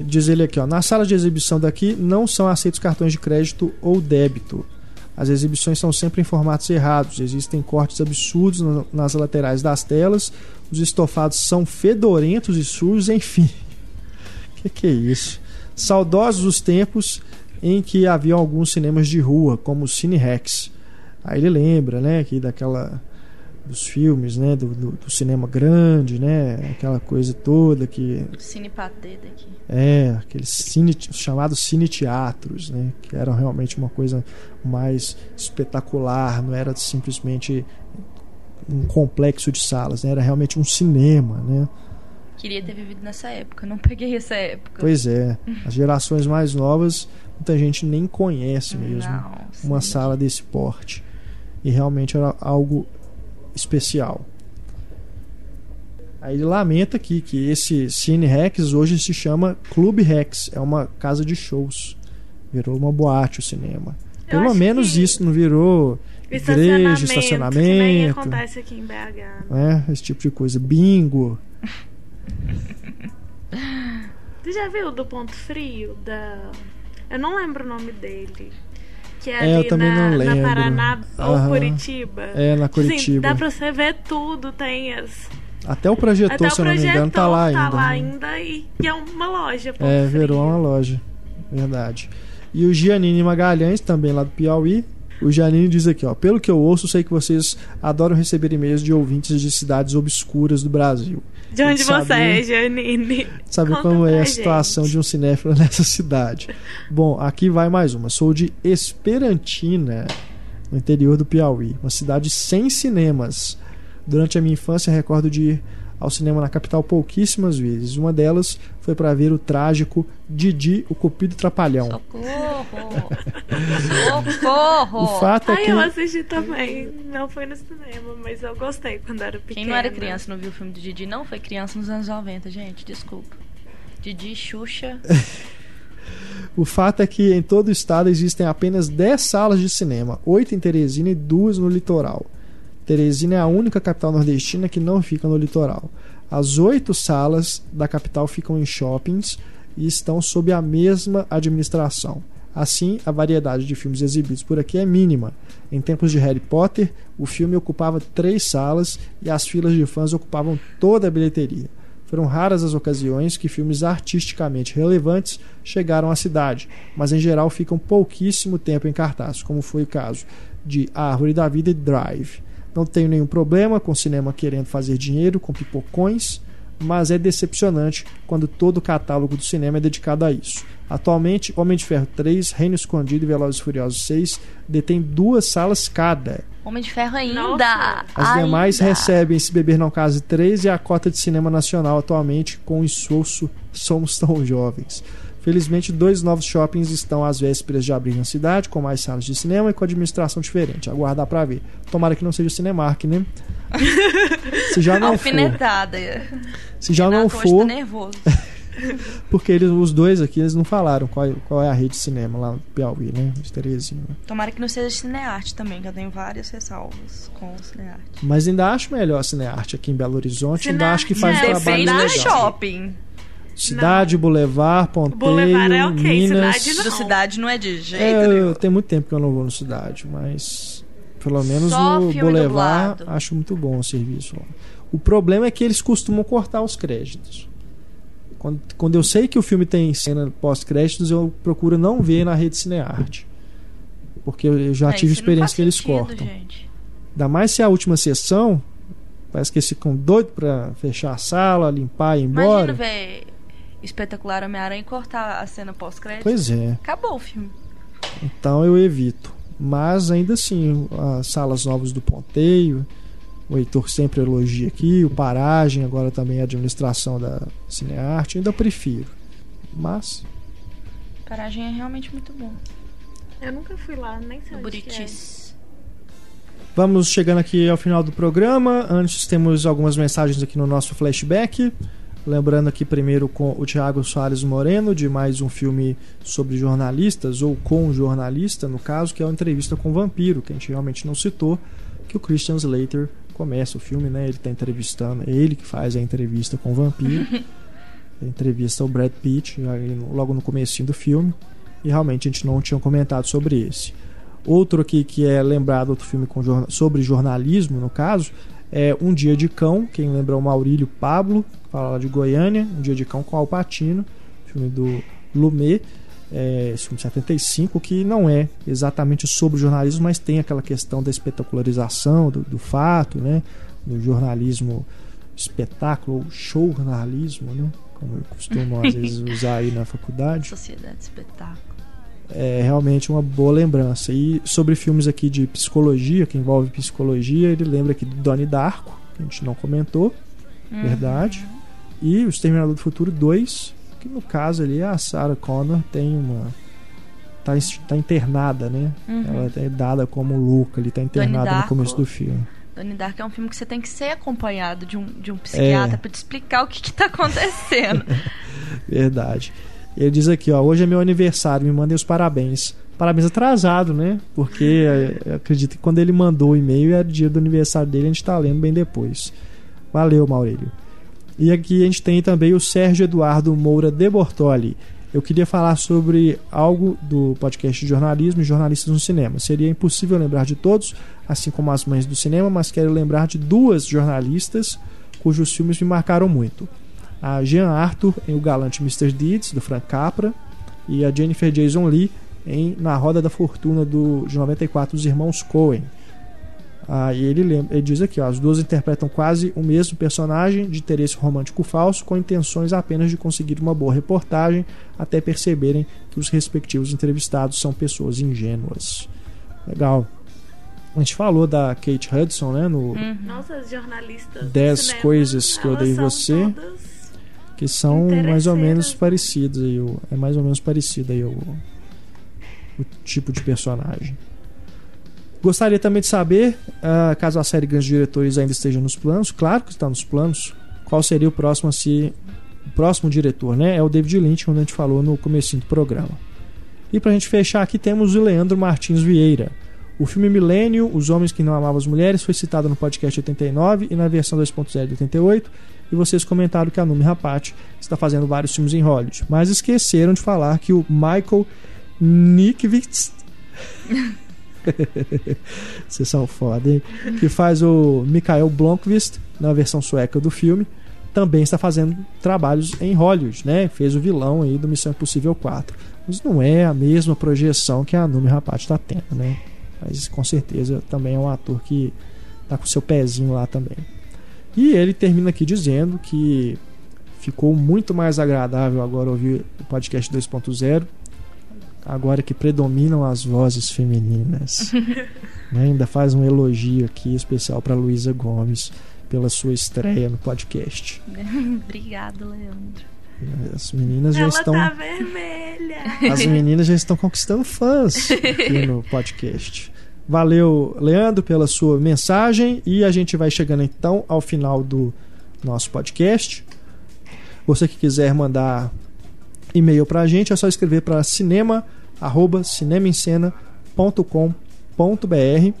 Diz ele aqui, ó, na sala de exibição daqui não são aceitos cartões de crédito ou débito. As exibições são sempre em formatos errados, existem cortes absurdos na- nas laterais das telas, os estofados são fedorentos e sujos, enfim. *laughs* Que que é isso? Saudosos os tempos em que havia alguns cinemas de rua, como o Cine Rex. Aí ele lembra, né, aqui daquela dos filmes, né, do, do, do cinema grande, né, aquela coisa toda que Cine patê daqui. é aqueles cine, chamados cine teatros, né, que eram realmente uma coisa mais espetacular, não era simplesmente um complexo de salas, né, era realmente um cinema, né. Queria ter vivido nessa época, não peguei essa época. Pois é, as gerações mais novas, muita gente nem conhece mesmo Não, uma sim. sala desse porte. E realmente era algo especial. Aí ele lamenta aqui que esse Cine Rex hoje se chama Clube Rex, é uma casa de shows. Virou uma boate o cinema. Eu Pelo menos isso, não virou igreja, Estacionamento, nem acontece aqui em BH. né? esse tipo de coisa. Bingo. *laughs* Tu já viu do Ponto Frio? Da... Eu não lembro o nome dele. Que é, É, eu ali também na, não lembro. na Paraná ou Aham. Curitiba. É, na Curitiba. dá pra você ver tudo, tem as. Até o projetor, Até o se eu não me engano, tá lá ainda. né? ainda e, e é uma loja. É, virou uma loja. Verdade. E o Giannini Magalhães, também lá do Piauí. O Giannini diz aqui, ó. Pelo que eu ouço, sei que vocês adoram receber e-mails de ouvintes de cidades obscuras do Brasil. De onde você saber- é, Janine? Sabe Conta como é a situação gente. de um cinéfilo *laughs* nessa cidade. Bom, aqui vai mais uma. Sou de Esperantina, no interior do Piauí. Uma cidade sem cinemas. Durante a minha infância, recordo de ir ao cinema na capital pouquíssimas vezes. Uma delas foi para ver o trágico Didi, o Cupido Trapalhão. Socorro! Socorro! *laughs* O fato é Ai, que eu assisti também. Não foi no cinema, mas eu gostei quando era pequena. Quem não era criança não viu o filme do Didi não foi criança nos anos 90, gente. Desculpa. Didi, Xuxa. *laughs* O fato é que em todo o estado existem apenas 10 salas de cinema, 8 em Teresina e 2 no litoral. Teresina é a única capital nordestina que não fica no litoral. As oito salas da capital ficam em shoppings e estão sob a mesma administração. Assim, a variedade de filmes exibidos por aqui é mínima. Em tempos de Harry Potter, o filme ocupava três salas e as filas de fãs ocupavam toda a bilheteria. Foram raras as ocasiões que filmes artisticamente relevantes chegaram à cidade, mas em geral ficam pouquíssimo tempo em cartaz, como foi o caso de A Árvore da Vida e Drive. Não tenho nenhum problema com o cinema querendo fazer dinheiro com pipocões, mas é decepcionante quando todo o catálogo do cinema é dedicado a isso. Atualmente, Homem de Ferro 3, Reino Escondido e Velozes e Furiosos 6 detêm duas salas cada. Homem de Ferro ainda. Nossa. As ainda. demais recebem Se Beber Não Case 3 e a cota de cinema nacional atualmente com o insosso Somos Tão Jovens. Felizmente, dois novos shoppings estão às vésperas de abrir na cidade, com mais salas de cinema e com administração diferente. Aguardar pra ver. Tomara que não seja o Cinemark, né? *laughs* Se já não for, Alfinetada. se já não Renato for, Tá nervoso. *laughs* porque eles, os dois aqui, eles não falaram qual, é- qual é a rede de cinema lá no Piauí, né? De Teresina. Tomara que não seja cinearte também, que eu tenho várias ressalvas com o cinearte. Mas ainda acho melhor a Cinearte aqui em Belo Horizonte. Ainda acho que faz um Cinearte, trabalho legal. shopping. Cidade, Boulevard, Ponteio, Boulevard é ok, Minas. cidade Não. cidade não é de jeito É, nenhum. tem muito tempo que eu não vou no Cidade, mas pelo menos Só no Boulevard dublado. acho muito bom o serviço lá. O problema é que eles costumam cortar os créditos. Quando, quando eu sei que o filme tem cena pós-créditos, eu procuro não ver na rede Cinearte. Porque eu já É, tive não experiência que eles sentido, cortam. Gente. Ainda mais se é a última sessão, parece que eles ficam doidos pra fechar a sala, limpar e ir Imagina embora. Espetacular Homem-Aranha e cortar a cena pós-crédito. Pois é. Acabou o filme. Então eu evito. Mas ainda assim, as salas novas do Ponteio, o Heitor sempre elogia aqui, o Paragem, agora também a administração da Cinearte, ainda prefiro. Mas, Paragem é realmente muito bom. Eu nunca fui lá, nem sei onde que é. Buritis. vamos chegando aqui ao final do programa. Antes temos algumas mensagens aqui no nosso flashback. Lembrando aqui primeiro com o Thiago Soares Moreno, de mais um filme sobre jornalistas, ou com jornalista, no caso, que é uma entrevista com o vampiro, que a gente realmente não citou, que o Christian Slater começa o filme, né? Ele está entrevistando, é ele que faz a entrevista com o vampiro. *laughs* Entrevista o Brad Pitt logo no comecinho do filme. E realmente a gente não tinha comentado sobre esse. Outro aqui que é lembrado, outro filme com sobre jornalismo, no caso, é Um Dia de Cão. Quem lembra é o Maurílio Pablo, fala lá de Goiânia. Um Dia de Cão com Alpatino, filme do Lumet. É, esse filme de 75, que não é exatamente sobre jornalismo, mas tem aquela questão da espetacularização do, do fato, né? do jornalismo espetáculo, ou showjornalismo, né? como costumam às *laughs* vezes usar aí na faculdade Sociedade Espetáculo. É realmente uma boa lembrança. E sobre filmes aqui de psicologia, que envolve psicologia, ele lembra aqui do Donnie Darko, que a gente não comentou, verdade. E o Exterminador do Futuro 2, que no caso ali a Sarah Connor tem uma. Tá, tá internada, né? Uhum. Ela é dada como louca, ele tá internada no Darko. começo do filme. Donnie Dark é um filme que você tem que ser acompanhado de um, de um psiquiatra É. pra te explicar o que, que tá acontecendo. *laughs* Verdade. Ele diz aqui, ó, hoje é meu aniversário, me mandem os parabéns. Parabéns atrasado, né? Porque eh, acredito que quando ele mandou o e-mail era dia do aniversário dele, a gente tá lendo bem depois. Valeu, Maurílio. E aqui a gente tem também o Sérgio Eduardo Moura de Bortoli. Eu queria falar sobre algo do podcast de jornalismo e jornalistas no cinema. Seria impossível lembrar de todos, assim como as mães do cinema, mas quero lembrar de duas jornalistas cujos filmes me marcaram muito a Jean Arthur em O Galante Mr. Deeds, do Frank Capra, e a Jennifer Jason Lee em Na Roda da Fortuna, do, de 94, dos irmãos Coen. Ah, e ele, lembra, ele diz aqui, ó, as duas interpretam quase o mesmo personagem de interesse romântico falso, com intenções apenas de conseguir uma boa reportagem, até perceberem que os respectivos entrevistados são pessoas ingênuas. Legal. A gente falou da Kate Hudson, né, no, Uhum. Nossa, as jornalistas. do Dez cinema, coisas que eu são você. todas- que são mais ou menos parecidos aí, o- é mais ou menos parecido aí o, o tipo de personagem. Gostaria também de saber, ah, caso a série Grandes Diretores ainda esteja nos planos, claro que está nos planos, qual seria o próximo a se o próximo diretor, né? É o David Lynch, como a gente falou no comecinho do programa. E pra gente fechar aqui temos o Leandro Martins Vieira. O filme Milênio, Os Homens que Não Amavam as Mulheres, foi citado no podcast 89 e na versão 2.0 de 88. E vocês comentaram que a Numi Rapati está fazendo vários filmes em Hollywood. Mas esqueceram de falar que o Michael Nikiewicz. *laughs* Vocês são foda, hein? Que faz o Mikael Blomqvist na versão sueca do filme. Também está fazendo trabalhos em Hollywood, né? Fez o vilão aí do Missão Impossível 4. Mas não é a mesma projeção que a Numi Rapati está tendo, né? Mas com certeza também é um ator que tá com seu pezinho lá também. E ele termina aqui dizendo que ficou muito mais agradável agora ouvir o podcast 2.0, agora que predominam as vozes femininas. *laughs* né? Ainda faz um elogio aqui especial para Luísa Gomes pela sua estreia no podcast. *laughs* Obrigado, Leandro. As meninas já Ela estão tá vermelha. as meninas já estão conquistando fãs *laughs* aqui no podcast. Valeu, Leandro, pela sua mensagem e a gente vai chegando então ao final do nosso podcast. Você que quiser mandar e-mail pra gente, é só escrever para cinema arroba cinemaencena.com.br.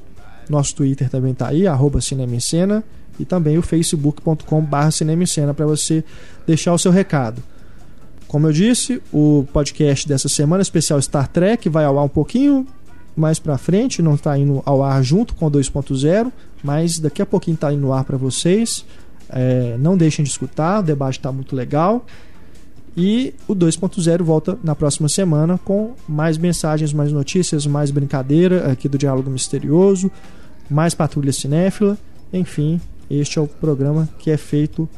Nosso Twitter também tá aí, arroba cinemaencena e também o facebook.com.br cinemaencena para você deixar o seu recado. Como eu disse, o podcast dessa semana especial Star Trek vai ao ar um pouquinho mais pra frente, não está indo ao ar junto com o 2.0, mas daqui a pouquinho está indo no ar para vocês. É, não deixem de escutar, o debate está muito legal. E o 2.0 volta na próxima semana com mais mensagens, mais notícias, mais brincadeira aqui do Diálogo Misterioso, mais Patrulha Cinéfila. Enfim, este é o programa que é feito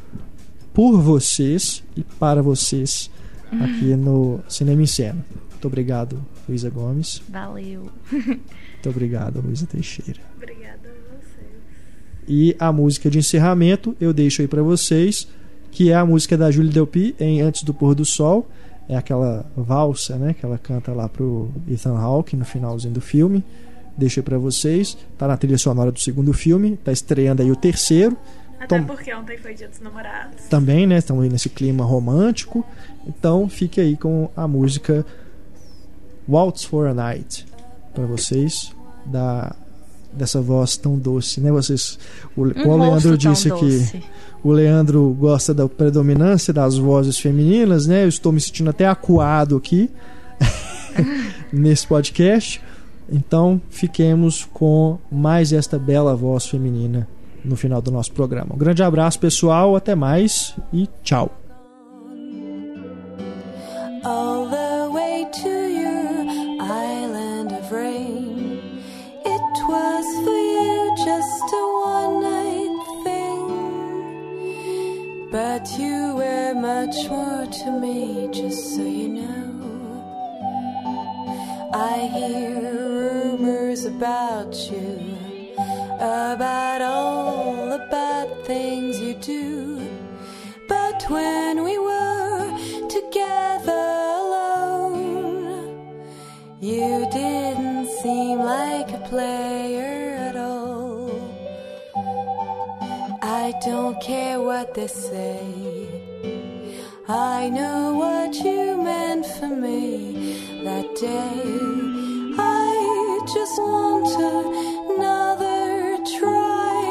por vocês e para vocês aqui no Cinema em Cena. Muito obrigado, Luísa Gomes. Valeu. Muito obrigado, Luísa Teixeira. Obrigada a vocês. E a música de encerramento eu deixo aí para vocês, que é a música da Julie Delpy em Antes do Pôr do Sol. É aquela valsa, né, que ela canta lá pro Ethan Hawke no finalzinho do filme. Deixo aí pra vocês. Tá na trilha sonora do segundo filme, tá estreando aí o terceiro. Até Tom- porque ontem foi dia dos namorados. Também, né, estamos aí nesse clima romântico. Então, fique aí com a música Waltz for a Night para vocês da dessa voz tão doce, né? Vocês o, Um o Leandro disse aqui, doce. o Leandro gosta da predominância das vozes femininas, né? Eu estou me sentindo até acuado aqui *laughs* nesse podcast. Então, fiquemos com mais esta bela voz feminina no final do nosso programa. Um grande abraço, pessoal, até mais e tchau. All the way to your island of rain. It was for you just a one night thing, but you were much more to me, just so you know. I hear rumors about you, about all the bad things you do. But when player at all. I don't care what they say. I know what you meant for me that day. I just want another try.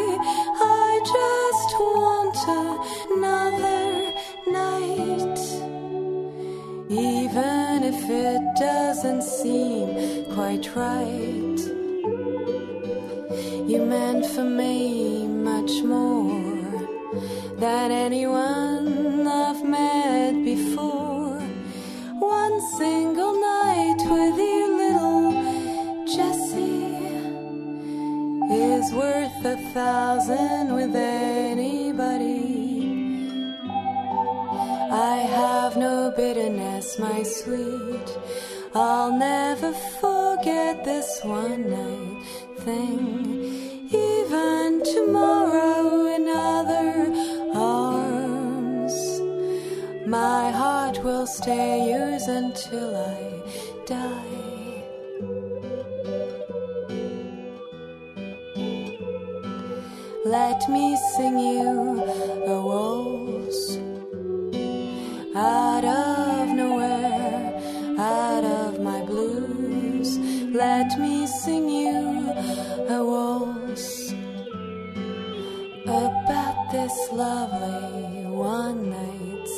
I just want another night. Even if it doesn't seem quite right. Than anyone I've met before. One single night with you, little Jessie, is worth a thousand with anybody. I have no bitterness, my sweet. I'll never forget this one night thing. Will stay yours until I die. Let me sing you a waltz out of nowhere, out of my blues. Let me sing you a waltz about this lovely one night